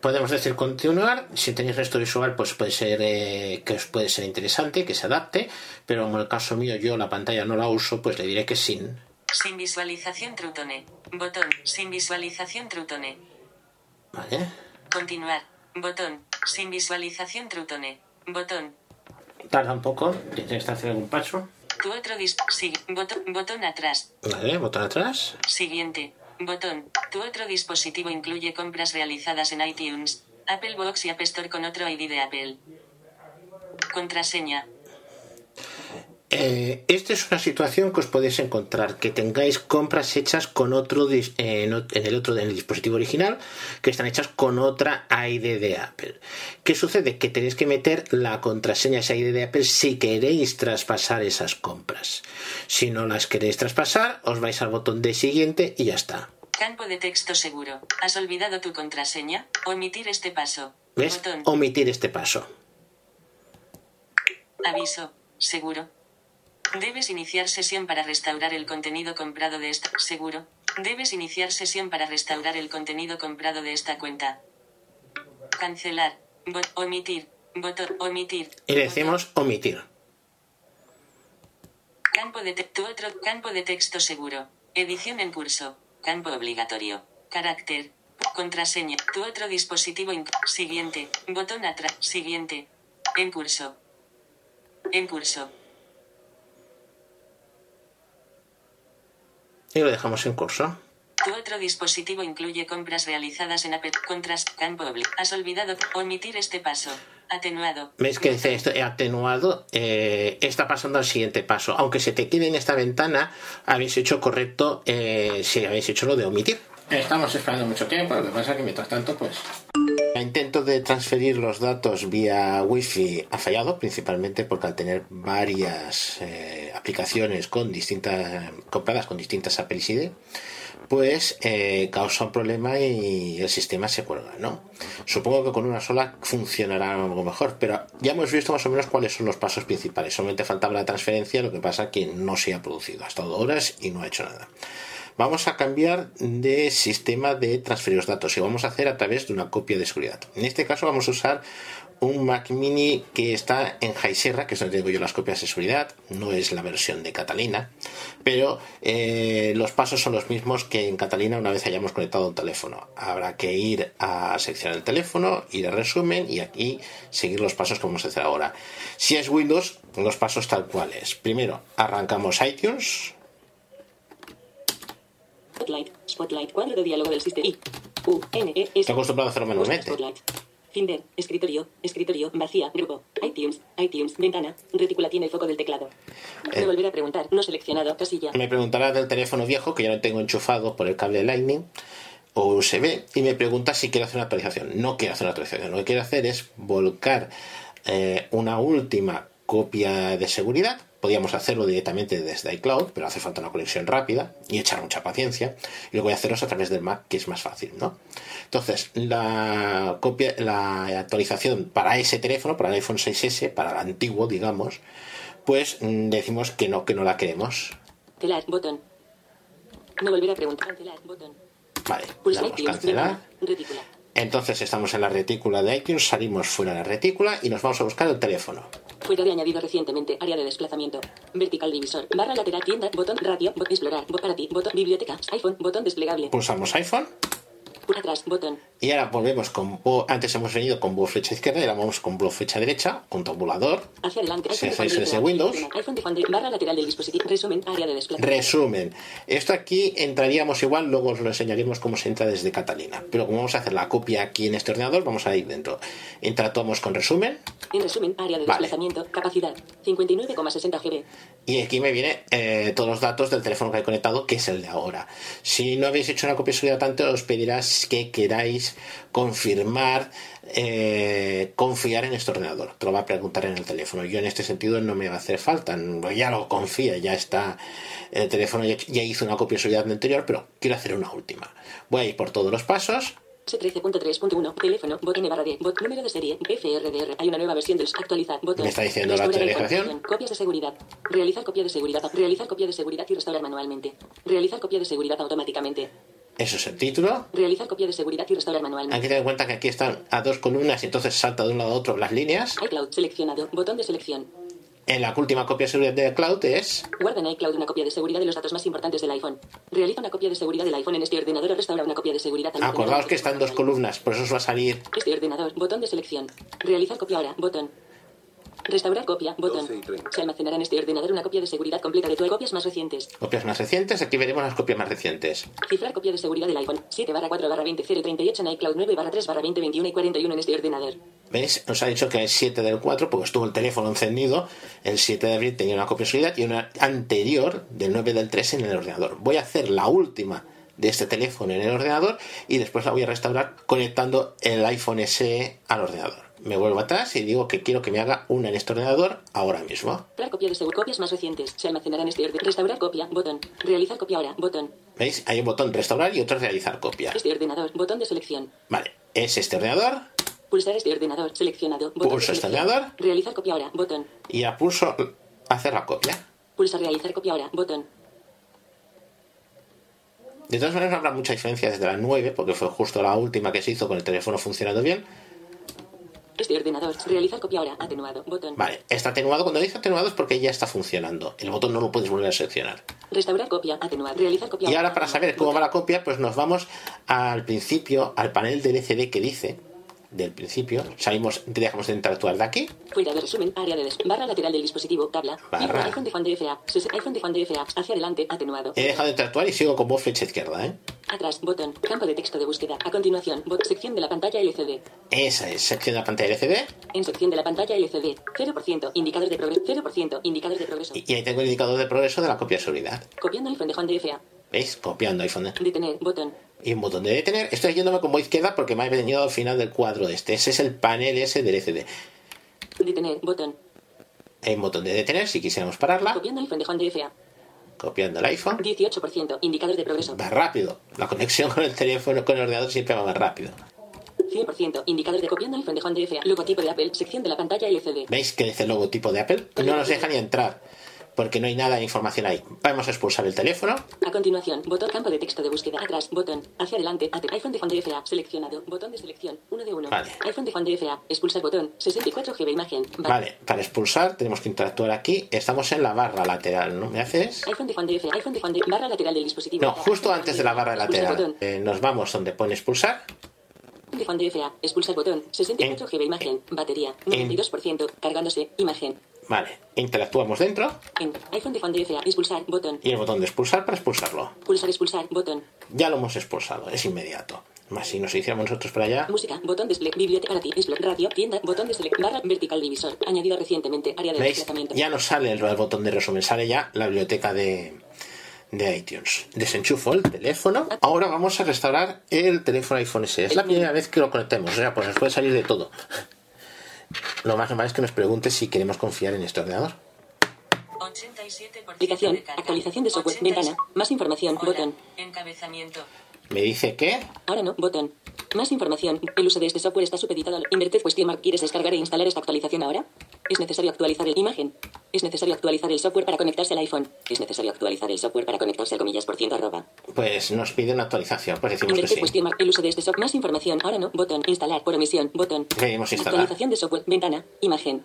Podemos decir continuar. Si tenéis resto visual, pues puede ser eh, que os puede ser interesante, que se adapte. Pero en el caso mío, yo la pantalla no la uso, pues le diré que sin. Sin visualización Trutone. Botón. Sin visualización Trutone. ¿Vale? Continuar. Botón. Sin visualización Trutone. Botón. Tarda un poco. Tienes que hacer algún paso. Tu otro dis sí. botón, botón atrás. Vale, botón atrás. Siguiente. Botón. Tu otro dispositivo incluye compras realizadas en iTunes, Apple Box y App Store con otro ID de Apple. Contraseña. Eh, esta es una situación que os podéis encontrar, que tengáis compras hechas con otro eh, en, el otro en el dispositivo original, que están hechas con otra ID de Apple. ¿Qué sucede? Que tenéis que meter la contraseña a esa ID de Apple si queréis traspasar esas compras. Si no las queréis traspasar, os vais al botón de siguiente y ya está. Campo de texto seguro. ¿Has olvidado tu contraseña? Omitir este paso. ¿Ves? Botón. Omitir este paso. Aviso. Seguro. Debes iniciar sesión para restaurar el contenido comprado de esta. Seguro. Debes iniciar sesión para restaurar el contenido comprado de esta cuenta. Cancelar. Bot omitir. Botón. Omitir. Y le decimos omitir. Campo de tu otro campo de texto seguro. Edición en curso. Campo obligatorio. Carácter. Contraseña. Tu otro dispositivo. Siguiente. Botón atrás. Siguiente. En curso. En curso. Y lo dejamos en curso. Tu otro dispositivo incluye compras realizadas en Apple. Contras. Campo. Has olvidado. Omitir este paso. Atenuado. ¿Ves que dice esto atenuado? Eh, está pasando al siguiente paso. Aunque se te quede en esta ventana, habéis hecho correcto eh, si habéis hecho lo de omitir. Estamos esperando mucho tiempo, lo que pasa es que mientras tanto, pues. El intento de transferir los datos vía Wi-Fi ha fallado, principalmente porque al tener varias eh, aplicaciones con distintas compradas con distintas Apple ID, pues eh, causa un problema y el sistema se cuelga, ¿no? Supongo que con una sola funcionará algo mejor, pero ya hemos visto más o menos cuáles son los pasos principales. Solamente faltaba la transferencia, lo que pasa que no se ha producido. Ha estado horas y no ha hecho nada. Vamos a cambiar de sistema de transferir los datos y vamos a hacer a través de una copia de seguridad. En este caso vamos a usar un Mac Mini que está en High Sierra, que es donde tengo yo las copias de seguridad, no es la versión de Catalina, pero eh, los pasos son los mismos que en Catalina una vez hayamos conectado un teléfono. Habrá que ir a seccionar el teléfono, ir a resumen y aquí seguir los pasos que vamos a hacer ahora. Si es Windows, los pasos tal cuales. Primero, arrancamos iTunes, Spotlight, Spotlight, cuadro de diálogo del sistema. I, U, N, E, S. Estoy acostumbrado a hacerlo manualmente. Spotlight. Finder, escritorio, escritorio, vacía, grupo, iTunes, iTunes, ventana, retícula tiene el foco del teclado. Eh. Volver a preguntar, no seleccionado, casilla. me preguntará del teléfono viejo que ya no tengo enchufado por el cable Lightning o USB y me pregunta si quiero hacer una actualización. No quiero hacer una actualización, lo que quiero hacer es volcar eh, una última copia de seguridad. Podríamos hacerlo directamente desde iCloud, pero hace falta una conexión rápida y echar mucha paciencia. Y lo voy a haceros a través del Mac, que es más fácil, ¿no? Entonces, la copia, la actualización para ese teléfono, para el iPhone 6S, para el antiguo, digamos, pues mm, decimos que no, que no la queremos. Cancelar, botón. No volver a preguntar, cancelar, botón. Vale, damos cancelar. Entonces estamos en la retícula de iTunes, salimos fuera de la retícula y nos vamos a buscar el teléfono. Fuera de añadido recientemente, área de desplazamiento. Vertical divisor, barra lateral, tienda, botón, radio, botón, explorar, bot para ti, botón, biblioteca, iPhone, botón desplegable. Pulsamos iPhone, Atrás, botón. Y ahora volvemos con... Antes hemos venido con voz flecha izquierda y ahora vamos con voz flecha derecha, con tabulador. Hacia adelante. Sí, iPhone sí, de sí, Juan de Windows. Juan. iPhone de Juan de barra lateral del dispositivo. Resumen, área de desplazamiento. Resumen. Esto aquí entraríamos igual, luego os lo enseñaríamos cómo se entra desde Catalina. Pero como vamos a hacer la copia aquí en este ordenador, vamos a ir dentro. Interactuamos con resumen En resumen, área de Vale. desplazamiento. Capacidad 59,60 GB. y aquí me viene eh, todos los datos del teléfono que hay conectado, que es el de ahora. Si no habéis hecho una copia tanto, os pedirás que queráis confirmar, eh, confiar en este ordenador. Te lo va a preguntar en el teléfono. Yo en este sentido no me va a hacer falta. Ya lo confía, ya está. El teléfono ya, ya hizo una copia anterior, pero quiero hacer una última. Voy a ir por todos los pasos. C13.3.1. Teléfono. Botón barra D. Bot número de serie. FRDR. Hay una nueva versión del actualizar. Botón. Me está diciendo la actualización. Copias de seguridad. Realizar copia de seguridad. Realizar copia de seguridad y restaurar manualmente. Realizar copia de seguridad automáticamente. Eso es el título. Realizar copia de seguridad y restaurar manualmente. Aquí ten en cuenta que aquí están a dos columnas y entonces salta de un lado a otro las líneas. iCloud seleccionado. Botón de selección. En la última copia de seguridad de Cloud es Guarda en iCloud una copia de seguridad de los datos más importantes del iPhone. Realiza una copia de seguridad del iPhone en este ordenador o restaura una copia de seguridad. Acordaos que están dos columnas, por eso os va a salir. Este ordenador, botón de selección. Realizar copia ahora, botón. Restaurar copia, botón. 12 y 30. Se almacenará en este ordenador una copia de seguridad completa de tu copias más recientes. Copias más recientes, aquí veremos las copias más recientes. Cifrar copia de seguridad del iPhone 7 barra 4 barra 20 038 en iCloud 9 barra 3 barra 20 21 y 41 en este ordenador. ¿Veis? Nos ha dicho que es 7 del 4 porque estuvo el teléfono encendido. El 7 de abril tenía una copia de seguridad y una anterior del 9 del 3 en el ordenador. Voy a hacer la última de este teléfono en el ordenador y después la voy a restaurar conectando el iPhone SE al ordenador. Me vuelvo atrás y digo que quiero que me haga una en este ordenador ahora mismo. Copia de seguridad. Copias más recientes. Se almacenará en este ordenador. Restaurar copia, botón. Realizar copia ahora, botón. ¿Veis? Hay un botón restaurar y otro realizar copia. Este ordenador, botón de selección. Vale, es este ordenador Pulsar este ordenador, seleccionado. Botón Pulso este ordenador. Realizar copia ahora, botón. y a pulso hacer la copia. Pulsar realizar copia ahora, botón. De todas maneras no habrá mucha diferencia desde la 9 porque fue justo la última que se hizo con el teléfono funcionando bien. Este ordenador, realizar copia ahora, atenuado, botón. Vale, está atenuado. Cuando dice atenuado es porque ya está funcionando. El botón no lo puedes volver a seleccionar. Restaurar copia, atenuar, realizar copia Y ahora para saber cómo va la copia, pues nos vamos al principio, al panel del LCD que dice, del principio, salimos, dejamos de interactuar de aquí, Fuera de resumen, área de barra lateral del dispositivo, tabla. Barra. iPhone de Juan de FA, iPhone de Juan de FA, hacia adelante, atenuado. he dejado de interactuar y sigo con voz flecha izquierda, ¿eh? Atrás, botón, campo de texto de búsqueda. A continuación, bot, sección de la pantalla LCD. Esa es sección de la pantalla LCD En sección de la pantalla LCD, 0%, indicador de progreso, 0%, indicador de progreso. y y ahí tengo el indicador de progreso de la copia de seguridad. Copiando iPhone de Juan de FA. ¿Veis? Copiando iPhone. Detener, botón. y un botón de detener. Estoy yéndome con voz izquierda porque me ha venido al final del cuadro de este. Ese es el panel ese del LCD. Detener, botón. Hay un botón de detener si quisiéramos pararla. Copiando iPhone de Juan de FA. Copiando el iPhone. 18%, indicador de progreso. Va rápido. La conexión con el teléfono, con el ordenador siempre va más rápido. 100%, indicador de copiando iPhone de Juan de FA. Logotipo de Apple, sección de la pantalla LCD. ¿Veis que dice el logotipo de Apple? No nos deja ni entrar porque no hay nada de información ahí. Vamos a expulsar el teléfono. A continuación, botón campo de texto de búsqueda. Atrás, botón. Hacia adelante, iPhone de Juan de FA. Seleccionado. Botón de selección. 1 de 1. Vale. iPhone de Juan de FA. Expulsar botón. 64 GB imagen. Va- Vale, para expulsar tenemos que interactuar aquí. Estamos en la barra lateral, ¿no? ¿Me haces? iPhone de Juan de FA. iPhone de Juan de barra lateral del dispositivo. No, justo antes de la barra lateral. Eh, nos vamos donde pone expulsar. de Juan de FA. Expulsar botón. 64 GB imagen. Batería. 92%. Cargándose. Imagen. Vale, interactuamos dentro En iPhone de FA. Expulsar botón. y el botón de expulsar para expulsarlo. Pulsar expulsar botón. Ya lo hemos expulsado, es inmediato. Más si nos hiciéramos nosotros para allá. Música, botón de select, biblioteca para ti, radio, tienda, botón de select, barra vertical divisor, añadido recientemente, área de ¿Veis? desplazamiento. Ya nos sale el, el botón de resumen, sale ya la biblioteca de, de iTunes. Desenchufo el teléfono. Ahora vamos a restaurar el teléfono iPhone SE. Es la primera vez que lo conectemos, o sea, pues nos puede salir de todo. Lo más normal es que nos pregunte si queremos confiar en este ordenador. 87% Aplicación, actualización de software, 86. ventana, más información, Hola, botón. Encabezamiento. Me dice que Ahora no, botón. Más información. El uso de este software está supeditado al Inverted Question Mark. ¿Quieres descargar e instalar esta actualización ahora? Es necesario actualizar el imagen. Es necesario actualizar el software para conectarse al iPhone. Es necesario actualizar el software para conectarse al comillas por ciento arroba. pues nos pide una actualización, pues decimos que Inverted sí. Question Mark. El uso de este software. Más información. Ahora no, botón. Instalar por omisión, botón. Pedimos instalar. Actualización de software. Ventana. Imagen.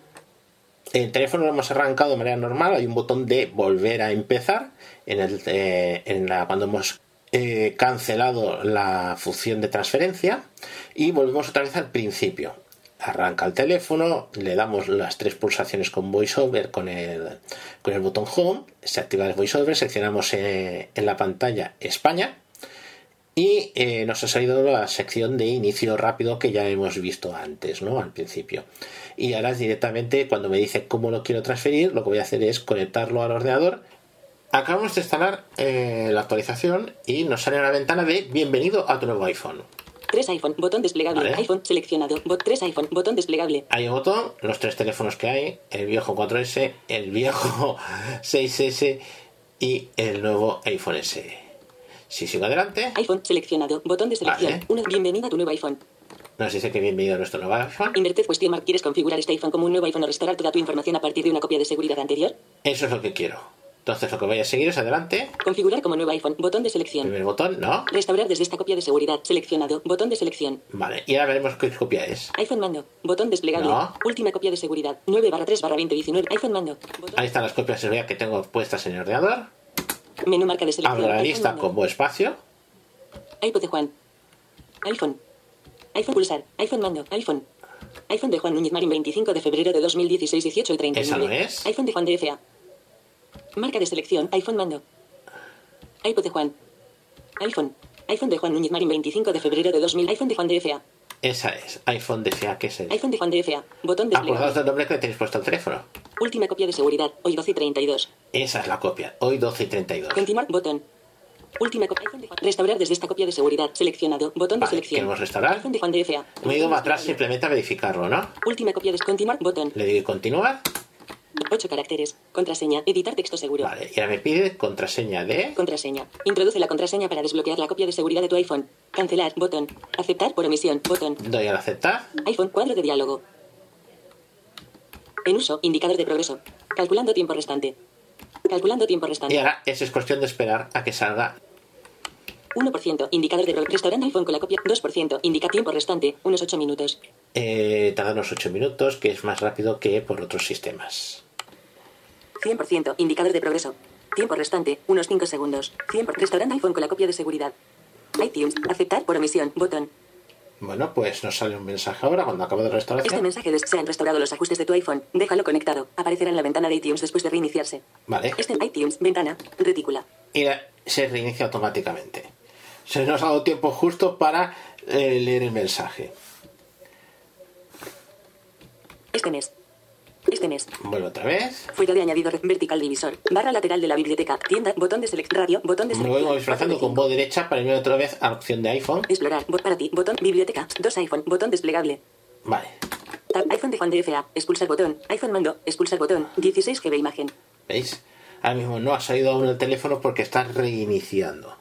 El teléfono lo hemos arrancado de manera normal, hay un botón de volver a empezar en el, eh, en la, cuando hemos He cancelado la función de transferencia y volvemos otra vez al principio. Arranca el teléfono, le damos las tres pulsaciones con VoiceOver con el, con el botón Home, se activa el VoiceOver, seleccionamos eh, en la pantalla España y eh, nos ha salido la sección de inicio rápido que ya hemos visto antes, ¿no? Al principio. Y ahora directamente cuando me dice cómo lo quiero transferir, lo que voy a hacer es conectarlo al ordenador. Acabamos de instalar eh, la actualización y nos sale una ventana de bienvenido a tu nuevo iPhone. 3 iPhone, botón desplegable. Vale. iPhone seleccionado. Bot 3 iPhone, botón desplegable. Hay un botón, los tres teléfonos que hay, el viejo 4S, el viejo 6S y el nuevo iPhone SE. Si sigo adelante, iPhone seleccionado. Botón de selección. Vale. 1. Bienvenida a tu nuevo iPhone. nos dice que bienvenido a nuestro nuevo iPhone. Inverted question mark. ¿Quieres configurar este iPhone como un nuevo iPhone o restaurar toda tu información a partir de una copia de seguridad anterior? Eso es lo que quiero. Entonces lo que voy a seguir es adelante. Configurar como nuevo iPhone. Botón de selección. Primer botón, no. Restaurar desde esta copia de seguridad. Seleccionado. Botón de selección. Vale, y ahora veremos qué copia es. iPhone mando. Botón desplegable. No. Última copia de seguridad. 9 barra 3 barra 2019. iPhone mando. Botón- Ahí están las copias de seguridad que tengo puestas en el ordenador. Menú marca de selección. Abro la lista mando. como espacio. iPod de Juan. iPhone. iPhone pulsar. iPhone mando. iPhone. iPhone de Juan Núñez Marín 25 de febrero de 2016 18 y 39. Esa no es. iPhone de Juan de FA. Marca de selección. iPhone mando. iPod de Juan. iPhone. iPhone de Juan Núñez Marín 25 de febrero de 2000. iPhone de Juan de FA. Esa es. iPhone de FA, que es el. iPhone de Juan de FA. Botón Acordaos desplegable. del nombre que le tenéis puesto al teléfono. Última copia de seguridad. Hoy 12 y 32. Esa es la copia. Hoy 12 y 32. Continuar. Botón. Última copia. iPhone de Juan. Restaurar desde esta copia de seguridad. Seleccionado. Botón de Vale, selección. queremos restaurar. iPhone de Juan de FA. Me he ido más atrás simplemente a verificarlo, ¿no? Última copia de continuar. Botón. Le digo continuar. 8 caracteres. Contraseña. Editar texto seguro. Vale, y ahora me pide contraseña de. Contraseña. Introduce la contraseña para desbloquear la copia de seguridad de tu iPhone. Cancelar. Botón. Aceptar por omisión. Botón. Doy al aceptar. iPhone. Cuadro de diálogo. En uso. Indicador de progreso. Calculando tiempo restante. Calculando tiempo Y restante. ahora eso es cuestión de esperar a que salga. 1%. Indicador de progreso. Restaurando iPhone con la copia. 2%. Indica tiempo restante. Unos 8 minutos. Eh, tarda unos 8 minutos, que es más rápido que por otros sistemas. 100%. Indicador de progreso. Tiempo restante. Unos 5 segundos. 100%. Restaurando iPhone con la copia de seguridad. iTunes. Aceptar por omisión. Botón. Bueno, pues nos sale un mensaje ahora cuando acabo de Este restauración. mensaje de se han restaurado los ajustes de tu iPhone. Déjalo conectado. Aparecerá en la ventana de iTunes después de reiniciarse. Vale. Este iTunes, ventana, retícula. Y se reinicia automáticamente. Se nos ha dado tiempo justo para eh, leer el mensaje. Este mes. Este mes. Vuelvo otra vez. Fuera de añadido vertical divisor. Barra lateral de la biblioteca. Tienda. Botón de select. Radio. Botón de Me selección. voy disfrazando con voz derecha para irme otra vez a la opción de iPhone. Explorar. Bot para ti. Botón. Biblioteca. Dos iPhone. Botón desplegable. Vale. Tab. iPhone de Juan de FA. Expulsar botón. iPhone mando. Expulsar botón. 16 GB imagen. ¿Veis? Ahora mismo no ha salido aún el teléfono porque está reiniciando.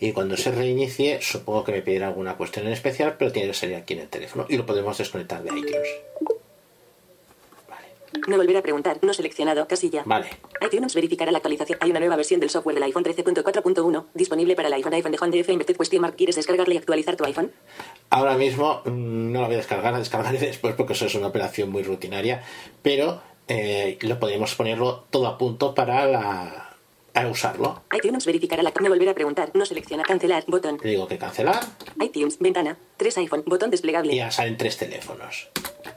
Y cuando se reinicie, supongo que me pedirá alguna cuestión en especial, pero tiene que salir aquí en el teléfono y lo podemos desconectar de iTunes. No volver a preguntar. No seleccionado. Casilla. Vale. iTunes verificará la actualización. Hay una nueva versión del software del iPhone 13.4.1 disponible para el iPhone iPhone de Juan de F. Inverted question mark. ¿Quieres descargarla y actualizar tu iPhone? Ahora mismo mm, no la voy a descargar, la descargaré después porque eso es una operación muy rutinaria, pero eh, lo podemos ponerlo todo a punto para la, a usarlo. iTunes verificará la... No volver a preguntar. No selecciona. Cancelar. Botón. Le digo que cancelar iTunes. Ventana. 3 iPhone. Botón y desplegable. ya salen tres teléfonos.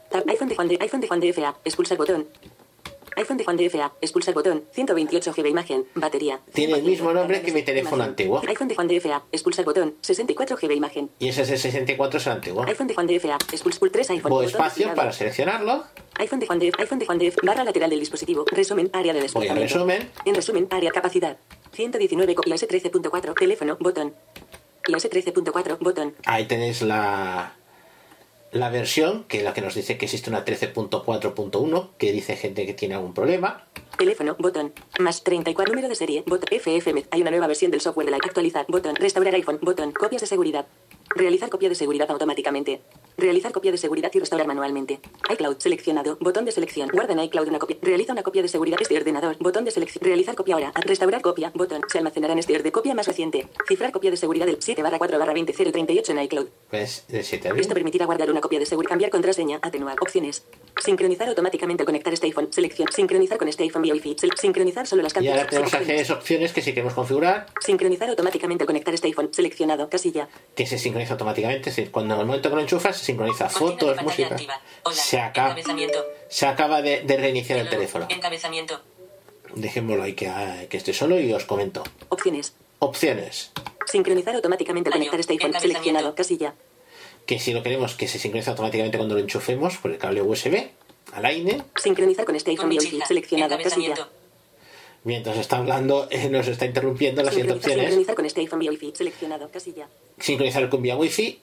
Tab. iPhone de Juan de... iPhone de Juan de FA. Expulsar botón. iPhone de Juan de FA. Expulsar botón. 128 GB imagen. Batería. Tiene el 100%, mismo nombre que mi teléfono antiguo. iPhone de Juan de FA. Expulsar botón. 64 GB imagen. Y ese es el 64, es el antiguo. iPhone de Juan de FA. Expulsar 3 iPhone. Botón espacio para seleccionarlo. iPhone de Juan de iPhone de Juan de barra lateral del dispositivo. Resumen, área de desplazamiento. resumen. En resumen, área capacidad. 119 co- iOS 13.4, teléfono, botón. iOS 13.4, botón. Ahí tenéis la, la versión, que es la que nos dice que existe una 13.4.1, que dice gente que tiene algún problema. Teléfono, botón. Más 34, número de serie, botón. FFM. Hay una nueva versión del software de la actualizar, botón. Restaurar iPhone, botón. Copias de seguridad. Realizar copia de seguridad automáticamente. Realizar copia de seguridad y restaurar manualmente. iCloud seleccionado. Botón de selección. Guarda en iCloud una copia. Realiza una copia de seguridad este ordenador. Botón de selección. Realizar copia ahora. Restaurar copia. Botón. Se almacenará en este orden de copia más reciente. Cifrar copia de seguridad del 7 barra 4 barra 20 038 en iCloud. ¿Ves? De 7 a Esto 20. permitirá guardar una copia de seguridad. Cambiar contraseña. Atenuar. Opciones. Sincronizar automáticamente al conectar este iPhone. Selección. Sincronizar con este iPhone vía Wi-Fi. Sincronizar solo las Y canciones. ahora tenemos Opciones. opciones que si queremos configurar, Sincronizar automáticamente al conectar este iPhone. Seleccionado. Casilla. que se sincroniza automáticamente. Es decir, cuando en el momento que lo enchufas, se sincroniza fotos, música. Hola. Se acaba, se acaba de, de reiniciar el teléfono. Encabezamiento. Dejémoslo ahí que, ah, que esté solo y os comento. Opciones. Opciones. Sincronizar automáticamente al conectar este iPhone. Seleccionado. Casilla. Que si lo queremos que se sincronice automáticamente cuando lo enchufemos por el cable USB al aire. Sincronizar con este iPhone. Seleccionado. Casilla. Mientras está hablando, eh, nos está interrumpiendo las siguientes Sincronizar, opciones. sincronizar con este iPhone vía Wi-Fi. Seleccionado. Casilla. Sincronizar con vía Wi-Fi.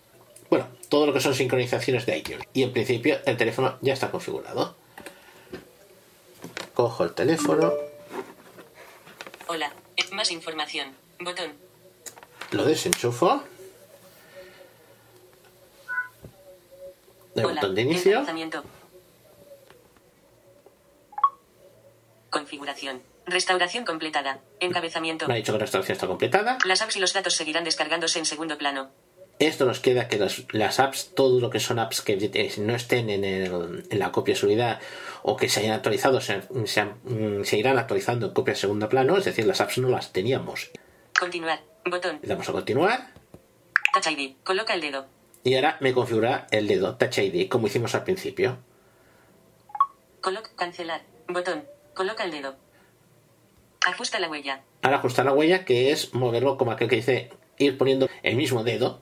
Bueno, todo lo que son sincronizaciones de iTunes. Y en principio el teléfono ya está configurado. Cojo el teléfono, Hola. Más información. Botón. lo desenchufo. El Hola. botón de inicio. Configuración. Restauración completada. Encabezamiento. Me ha dicho que la instalación está completada. Las apps y los datos seguirán descargándose en segundo plano. Esto nos queda que las, las apps, todo lo que son apps que eh, no estén en, el- en la copia de seguridad o que se hayan actualizado, se, se han- mm, se irán actualizando en copia de segundo plano, es decir, las apps no las teníamos. Continuar. Botón. Le damos a continuar Touch ID. Coloca el dedo. y ahora me configura el dedo Touch ID como hicimos al principio. Coloca. Cancelar. Botón. Coloca el dedo. Ajusta la huella. Ahora ajustar la huella que es moverlo como aquel que dice ir poniendo el mismo dedo.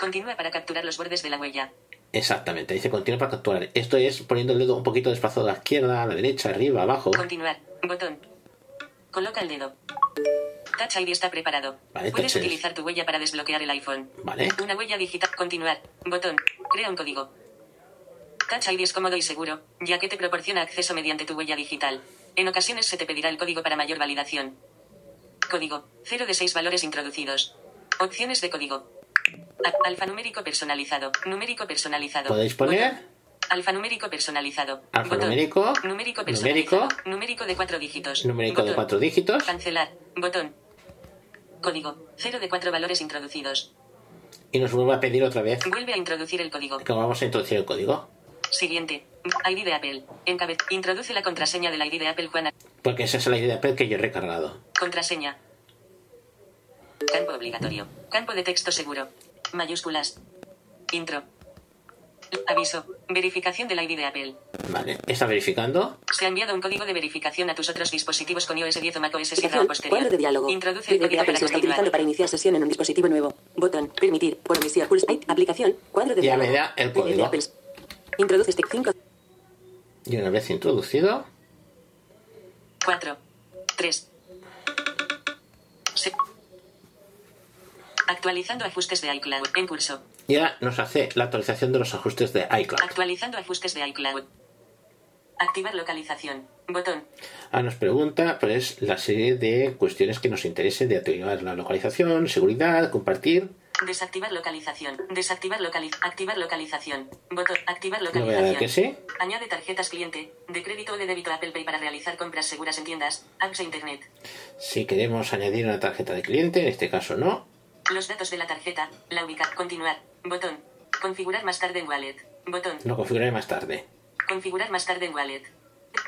Continúa para capturar los bordes de la huella. Exactamente, dice continúa para capturar. Esto es poniendo el dedo un poquito desplazado a la izquierda, a la derecha, arriba, abajo. Continuar. Botón. Coloca el dedo. Touch ID está preparado. Vale, Puedes utilizar tu huella para desbloquear el iPhone. Vale. Una huella digital. Continuar. Botón. Crea un código. Touch ID es cómodo y seguro, ya que te proporciona acceso mediante tu huella digital. En ocasiones se te pedirá el código para mayor validación. Código. 0 de 6 valores introducidos. Opciones de código. A- alfanumérico personalizado. Numérico personalizado. Podéis poner Botón. Alfanumérico personalizado. Alfanumérico, Botón. Numérico personalizado. Numérico de cuatro dígitos. numérico de cuatro dígitos Cancelar. Botón. Código. 0 de 4 valores introducidos. y nos vuelve a pedir otra vez Vuelve a introducir el código. que vamos a introducir el código. Siguiente. ID de Apple. Encabez. Introduce la contraseña del ID de Apple Juana. Porque esa es la idea de Apple que yo he recargado. Contraseña. Campo obligatorio. Campo de texto seguro. Mayúsculas. Intro. Aviso. Verificación del ID de Apple. Vale, está verificando. Se ha enviado un código de verificación a tus otros dispositivos con iOS 10 o macOS Sierra o Aplicación. posterior. Cuadro de diálogo. Introduce el código Apple para se está utilizando para iniciar sesión en un dispositivo nuevo. Botón. Permitir. Por omisión. Pulse. Aplicación. Cuadro de Ya diálogo. me da el código. Introduce stick 5. Y una vez introducido, 4. 3. Actualizando ajustes de iCloud. En curso. ya nos hace la actualización de los ajustes de iCloud. Actualizando ajustes de iCloud. Activar localización. Botón. Ahora nos pregunta pues la serie de cuestiones que nos interese de activar la localización, seguridad, compartir. Desactivar localización. Desactivar localización. Activar localización. Botón. Activar localización. que sí. Añade tarjetas cliente, de crédito o de débito a Apple Pay para realizar compras seguras en tiendas, apps e internet. Si queremos añadir una tarjeta de cliente, en este caso no. Los datos de la tarjeta, la ubica, continuar, botón. Configurar más tarde en wallet, botón. Lo configuraré más tarde. Configurar más tarde en wallet.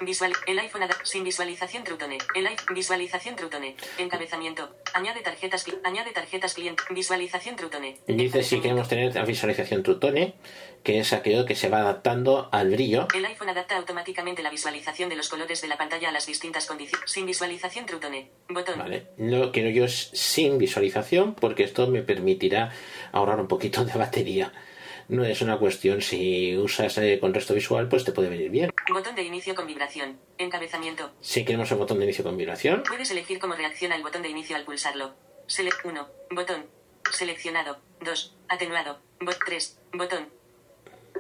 Visual, el iPhone sin visualización Trutone. El iPhone visualización Trutone. Encabezamiento. Añade tarjetas, añade tarjetas cliente. Visualización Trutone. Y dice si queremos tener la visualización Trutone, que es aquello que se va adaptando al brillo. El iPhone adapta automáticamente la visualización de los colores de la pantalla a las distintas condiciones. Sin visualización Trutone. Botón. Vale, lo quiero yo es sin visualización porque esto me permitirá ahorrar un poquito de batería. No es una cuestión si usas eh, con resto visual, pues te puede venir bien. Botón de inicio con vibración. Encabezamiento. Si queremos el botón de inicio con vibración, Puedes elegir cómo reacciona el botón de inicio al pulsarlo. Select 1. Botón. Seleccionado. 2. Atenuado. Bot 3. Botón.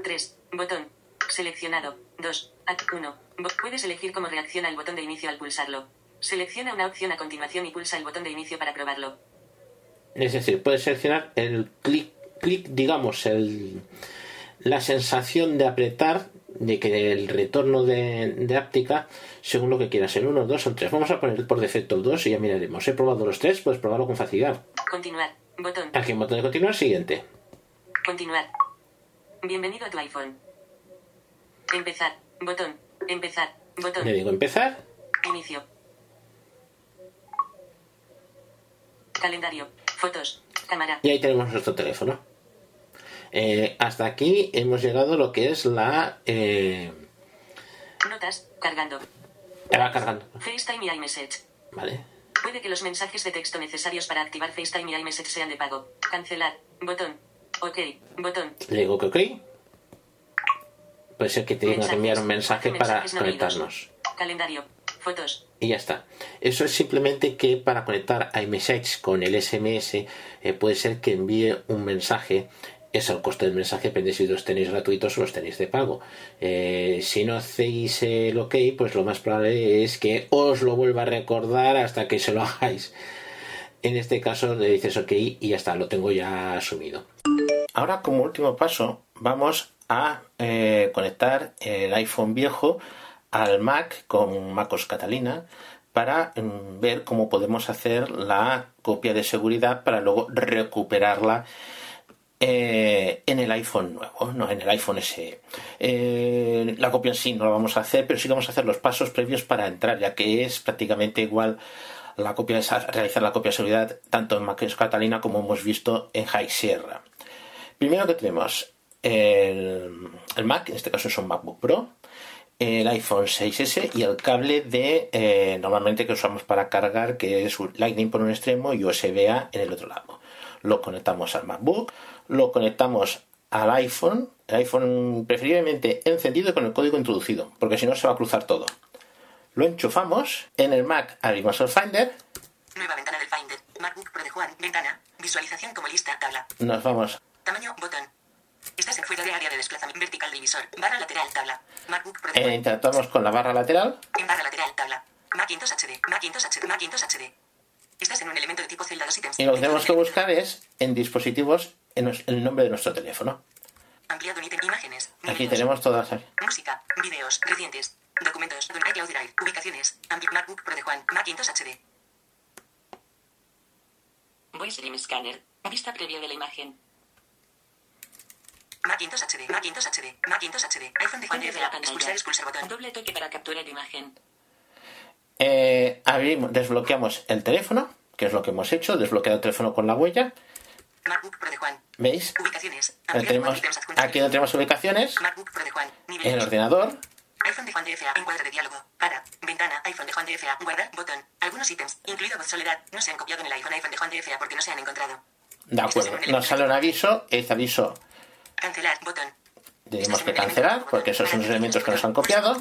3. Botón. Seleccionado. 2. At 1. Puedes elegir cómo reacciona el botón de inicio al pulsarlo. Selecciona una opción a continuación y pulsa el botón de inicio para probarlo. es decir, puedes seleccionar el clic, clic digamos, el, la sensación de apretar, de que el retorno de, de áptica, según lo que quieras, en 1, 2 o 3. Vamos a poner por defecto 2 y ya miraremos. He probado los 3, puedes probarlo con facilidad. Continuar. Botón. Aquí en botón de continuar, siguiente. Continuar. Bienvenido a tu iPhone. Empezar. Botón. Empezar. Botón. Le digo empezar. Inicio. Calendario. Fotos. Cámara. Y ahí tenemos nuestro teléfono. Eh, hasta aquí hemos llegado a lo que es la... Eh, Notas. Cargando. va cargando. FaceTime y iMessage. Vale. Puede que los mensajes de texto necesarios para activar FaceTime y iMessage sean de pago. Cancelar. Botón. Ok. Botón. Le digo que ok. Puede ser que te tenga que enviar un mensaje para no conectarnos. Calendario. Fotos. Y ya está. Eso es simplemente que para conectar iMessage con el SMS eh, puede ser que envíe un mensaje. Es el coste del mensaje, depende si los tenéis gratuitos o los tenéis de pago. Eh, si no hacéis el ok, pues lo más probable es que os lo vuelva a recordar hasta que se lo hagáis. En este caso le dices ok y ya está, lo tengo ya asumido. Ahora como último paso vamos a eh, conectar el iPhone viejo al Mac con MacOS Catalina para mm, ver cómo podemos hacer la copia de seguridad para luego recuperarla eh, en el iPhone nuevo, no en el iPhone SE. Eh, la copia en sí no la vamos a hacer, pero sí vamos a hacer los pasos previos para entrar, ya que es prácticamente igual la copia realizar la copia de seguridad tanto en MacOS Catalina como hemos visto en High Sierra. Primero que tenemos el, Mac, en este caso es un MacBook Pro, el iPhone 6S y el cable de eh, normalmente que usamos para cargar, que es Lightning por un extremo y USB-A en el otro lado. Lo conectamos al MacBook, lo conectamos al iPhone, el iPhone preferiblemente encendido con el código introducido, porque si no se va a cruzar todo. Lo enchufamos, en el Mac abrimos el Finder, Nueva ventana del Finder. MacBook Pro de Juan. Ventana. Visualización como lista. Tabla. nos vamos Tamaño. Botón. Estás en fuera de área de desplazamiento. Vertical divisor. Barra lateral. Tabla. MacBook Pro de eh, Juan. interactuamos con la barra lateral, En barra lateral. Tabla. Macintosh HD. Macintosh HD. Macintosh HD. Estás en un elemento de tipo celda 2 ítems. y lo que tenemos que buscar es en dispositivos en el nombre de nuestro teléfono. Ampliado. Imágenes. Aquí tenemos todas. Música. Videos. Recientes. Documentos. Don iCloud Drive. Ubicaciones. MacBook Pro de Juan. Macintosh HD. Voice Dream Scanner. Vista previa de la imagen. Macintosh HD. Macintosh HD. Macintosh HD. iPhone de Juan de la Expulsar, expulsar botón. Doble toque para capturar imagen. Eh, abrimos- desbloqueamos el teléfono, que es lo que hemos hecho, desbloqueado el teléfono con la huella. MacBook Pro de Juan. ¿Veis? Ubicaciones. Tenemos, aquí donde tenemos ubicaciones, MacBook Pro de Juan. Nivel el ordenador, iPhone de Juan de FA. Encuadre de diálogo. Para. Ventana. iPhone de Juan de FA. Guardar. Botón. Algunos ítems, incluido voz soledad, no se han copiado en el iPhone iPhone de Juan de FA porque no se han encontrado. de acuerdo, nos sale un aviso, este aviso Cancelar. Botón. Tenemos que cancelar porque esos son los elementos que nos han copiado.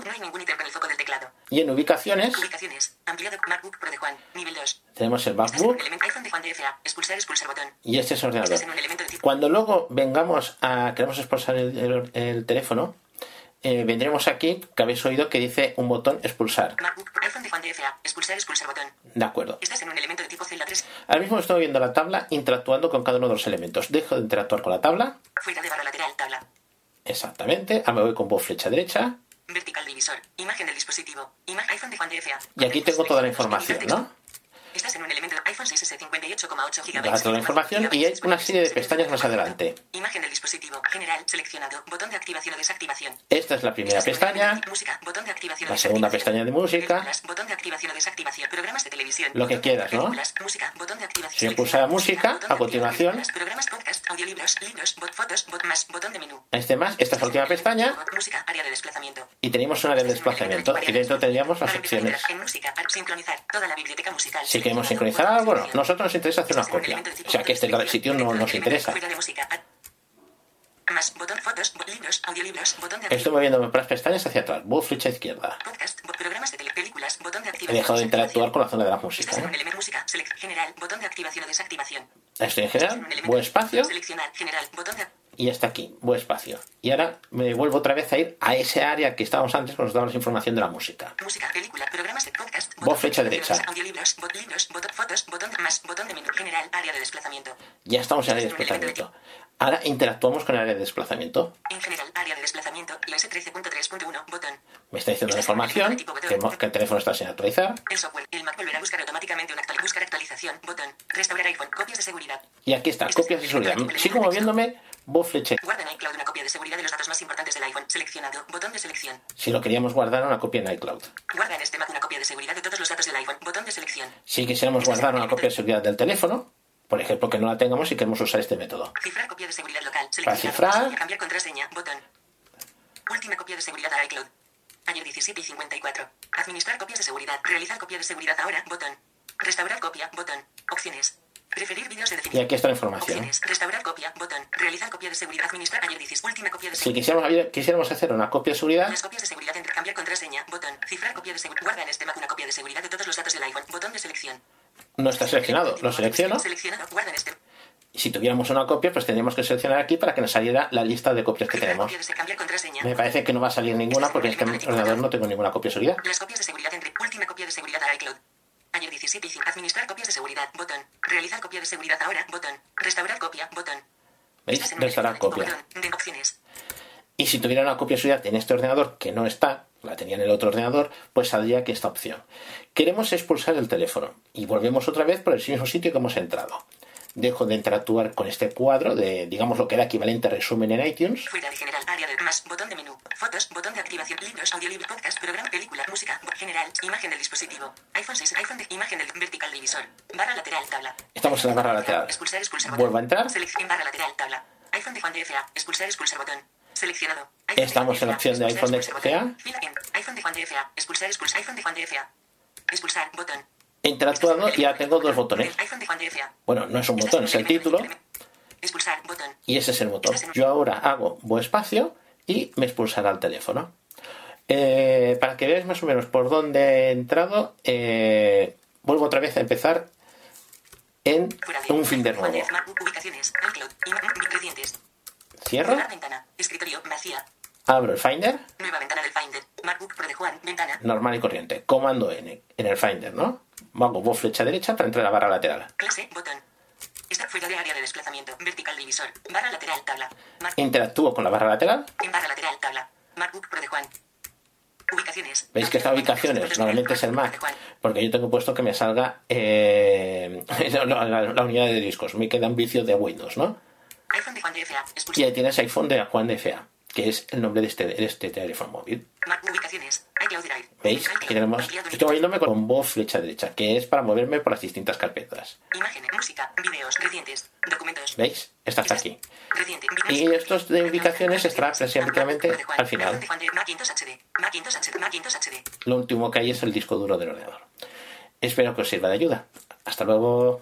Y en ubicaciones Ubicaciones. Ampliado. MacBook Pro de Juan. Nivel 2. tenemos el un MacBook y este es el ordenador. Tipo. Cuando luego vengamos a queremos expulsar el, el- el teléfono, eh, vendremos aquí, que habéis oído que dice un botón expulsar. De acuerdo. 3. Ahora mismo estoy viendo la tabla interactuando con cada uno de los elementos. Dejo de interactuar con la tabla. Fuera de barra lateral. Tabla. Exactamente. Ahora me voy con voz flecha derecha. Vertical divisor. Imagen del dispositivo. Imagen iPhone de Juan de FA. Y aquí tengo toda la información, ¿no? Estás en un elemento iPhone 6S 58,8 GB. Da toda la información y hay una serie de pestañas más adelante. Imagen del dispositivo. General. Seleccionado. Botón de activación o desactivación. Esta es la primera pestaña. de Música. Botón de activación La segunda pestaña de música. Botón de activación o desactivación. Programas de televisión. Lo que quieras, ¿no? Música. Botón de activación. Si yo pulsara música, de a continuación-. Programas, podcast, audiolibros, libros, fotos, más, botón de menú. Este más, esta es la última pestaña. Música, área de desplazamiento. Y tenemos un área de desplazamiento. Y dentro tendríamos las opciones. En música, sincronizar toda la biblioteca musical. Si queremos sincronizar algo, de nosotros nos interesa hacer una copia. O sea que este sitio no nos interesa. Más botón fotos, libros, audiolibros, botón de Estoy moviéndome por las pestañas hacia atrás. Voz flecha izquierda. podcast, bot- programas de tele, películas, botón de He dejado de interactuar con la zona de la Estás música. en ¿eh? elemento música, select general, botón de activación o desactivación. Estoy en general, buen espacio. Seleccionar general, botón de y hasta aquí, buen espacio. Y ahora me vuelvo otra vez a ir a ese área que estábamos antes cuando nos daba la información de la música. música, película, programas de podcast, Voz flecha derecha. audiolibros, bot, libros, botón fotos, botón de más, botón de menú general, área de desplazamiento. Ya estamos en el área de desplazamiento. Ahora interactuamos con el área de desplazamiento. En general, área de desplazamiento, la S13.3.1, botón. Me está diciendo la información que, que el teléfono está sin actualizar. El software, el Mac volverá a buscar automáticamente una actual, buscar actualización, botón. Restaurar iPhone, copias de seguridad. Y aquí está, copias de seguridad. Sigo moviéndome Flecha. Guarda en iCloud una copia de seguridad de los datos más importantes del iPhone. Seleccionado. Botón de selección. Si lo queríamos guardar una copia en iCloud. Guarda en este Mac una copia de seguridad de todos los datos del iPhone. Botón de selección. Si quisiéramos guardar una copia de seguridad del teléfono, por ejemplo, que no la tengamos y queremos usar este método. Cifrar copia de seguridad local. Para cifrar. Cambiar contraseña. Botón. Última copia de seguridad a iCloud. Ayer 17 y 54. Administrar copias de seguridad. Realizar copia de seguridad ahora. Botón. Restaurar copia. Botón. Opciones. Preferir vídeos de Y definición. aquí está la información. Opciones. Restaurar copia. Botón. Realizar copia de seguridad. Administrar ayer 16. Última copia de Si seguridad. quisiéramos, quisiéramos hacer una copia de seguridad, Las copias de seguridad cambiar contraseña. Botón. Cifrar copia de seguridad. Guarda en este Mac una copia de seguridad de todos los datos del iPhone. Botón de selección. no está seleccionado. Lo selecciono. Seleccionado. Guarda en este. Y si tuviéramos una copia, pues tendríamos que seleccionar aquí para que nos saliera la lista de copias que tenemos. Me parece que no va a salir ninguna porque en este ordenador no tengo ninguna copia de seguridad. Las copias de seguridad última copia de seguridad a iCloud. Ayer 17 y 5. Administrar copias de seguridad. Botón. Realizar copia de seguridad ahora. Botón. Restaurar copia. Botón. ¿Veis? Restaurar copia. de opciones. Y si tuviera una copia de seguridad en este ordenador que no está, la tenía en el otro ordenador, pues saldría aquí esta opción. Queremos expulsar el teléfono y volvemos otra vez por el mismo sitio que hemos entrado. Dejo de interactuar con este cuadro de, digamos, lo que era equivalente a resumen en iTunes. Fuera de general. Área de más. Botón de menú. Fotos. Botón de activación. Libros. Audiolibro. Podcast. Programa. Película. Música. General. Imagen del dispositivo. iPhone 6. iPhone de imagen del vertical divisor. Barra lateral. Tabla. Estamos en la barra lateral. Expulsar. Expulsar. botón. Vuelvo a entrar. Selección. Barra lateral. Tabla. iPhone de Juan de FA. Expulsar. Expulsar. Botón. Seleccionado. Estamos en la opción de iPhone de FA. iPhone Juan de FA. Expulsar. Expulsar. iPhone de Juan de FA. Expulsar. Botón. Interactuando y ya tengo dos botones. Bueno, no es un botón, es el título. Botón. y ese es el motor. Yo ahora hago bo espacio y me expulsará el teléfono. Eh, para que veáis más o menos por dónde he entrado, eh, vuelvo otra vez a empezar en un Finder Juan de nuevo. Cierro, abro el Finder, Nueva ventana del Finder. MacBook Pro de Juan. Ventana. normal y corriente. Comando N en el Finder, ¿no? Hago bo flecha derecha para entrar a la barra lateral. Clase. Botón. Está fuera de área de desplazamiento. Vertical divisor. Barra lateral. Tabla. Mac- Interactúo con la barra lateral. En barra lateral. Tabla. MacBook Pro de Juan. Ubicaciones. Veis que está ubicaciones, normalmente es el Mac, porque yo tengo puesto que me salga eh, la, la- la unidad de discos. Me quedan vicios de Windows, ¿no? iPhone de Juan de FA. Y ahí tienes iPhone de Juan de FA, que es el nombre de este, de este teléfono móvil. Ubicaciones. ¿Veis? Aquí tenemos, estoy moviéndome con voz flecha derecha, que es para moverme por las distintas carpetas. Imágenes, música, videos, recientes, documentos. ¿Veis? Esta está aquí. Reciente. Y estos de ubicaciones estará prácticamente al final. Lo último que hay es el disco duro del ordenador. Espero que os sirva de ayuda. Hasta luego.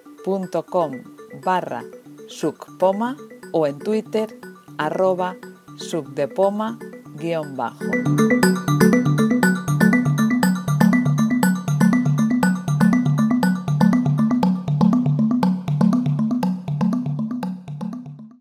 facebook.com barra sucpoma o en twitter arroba sucdepoma guion bajo.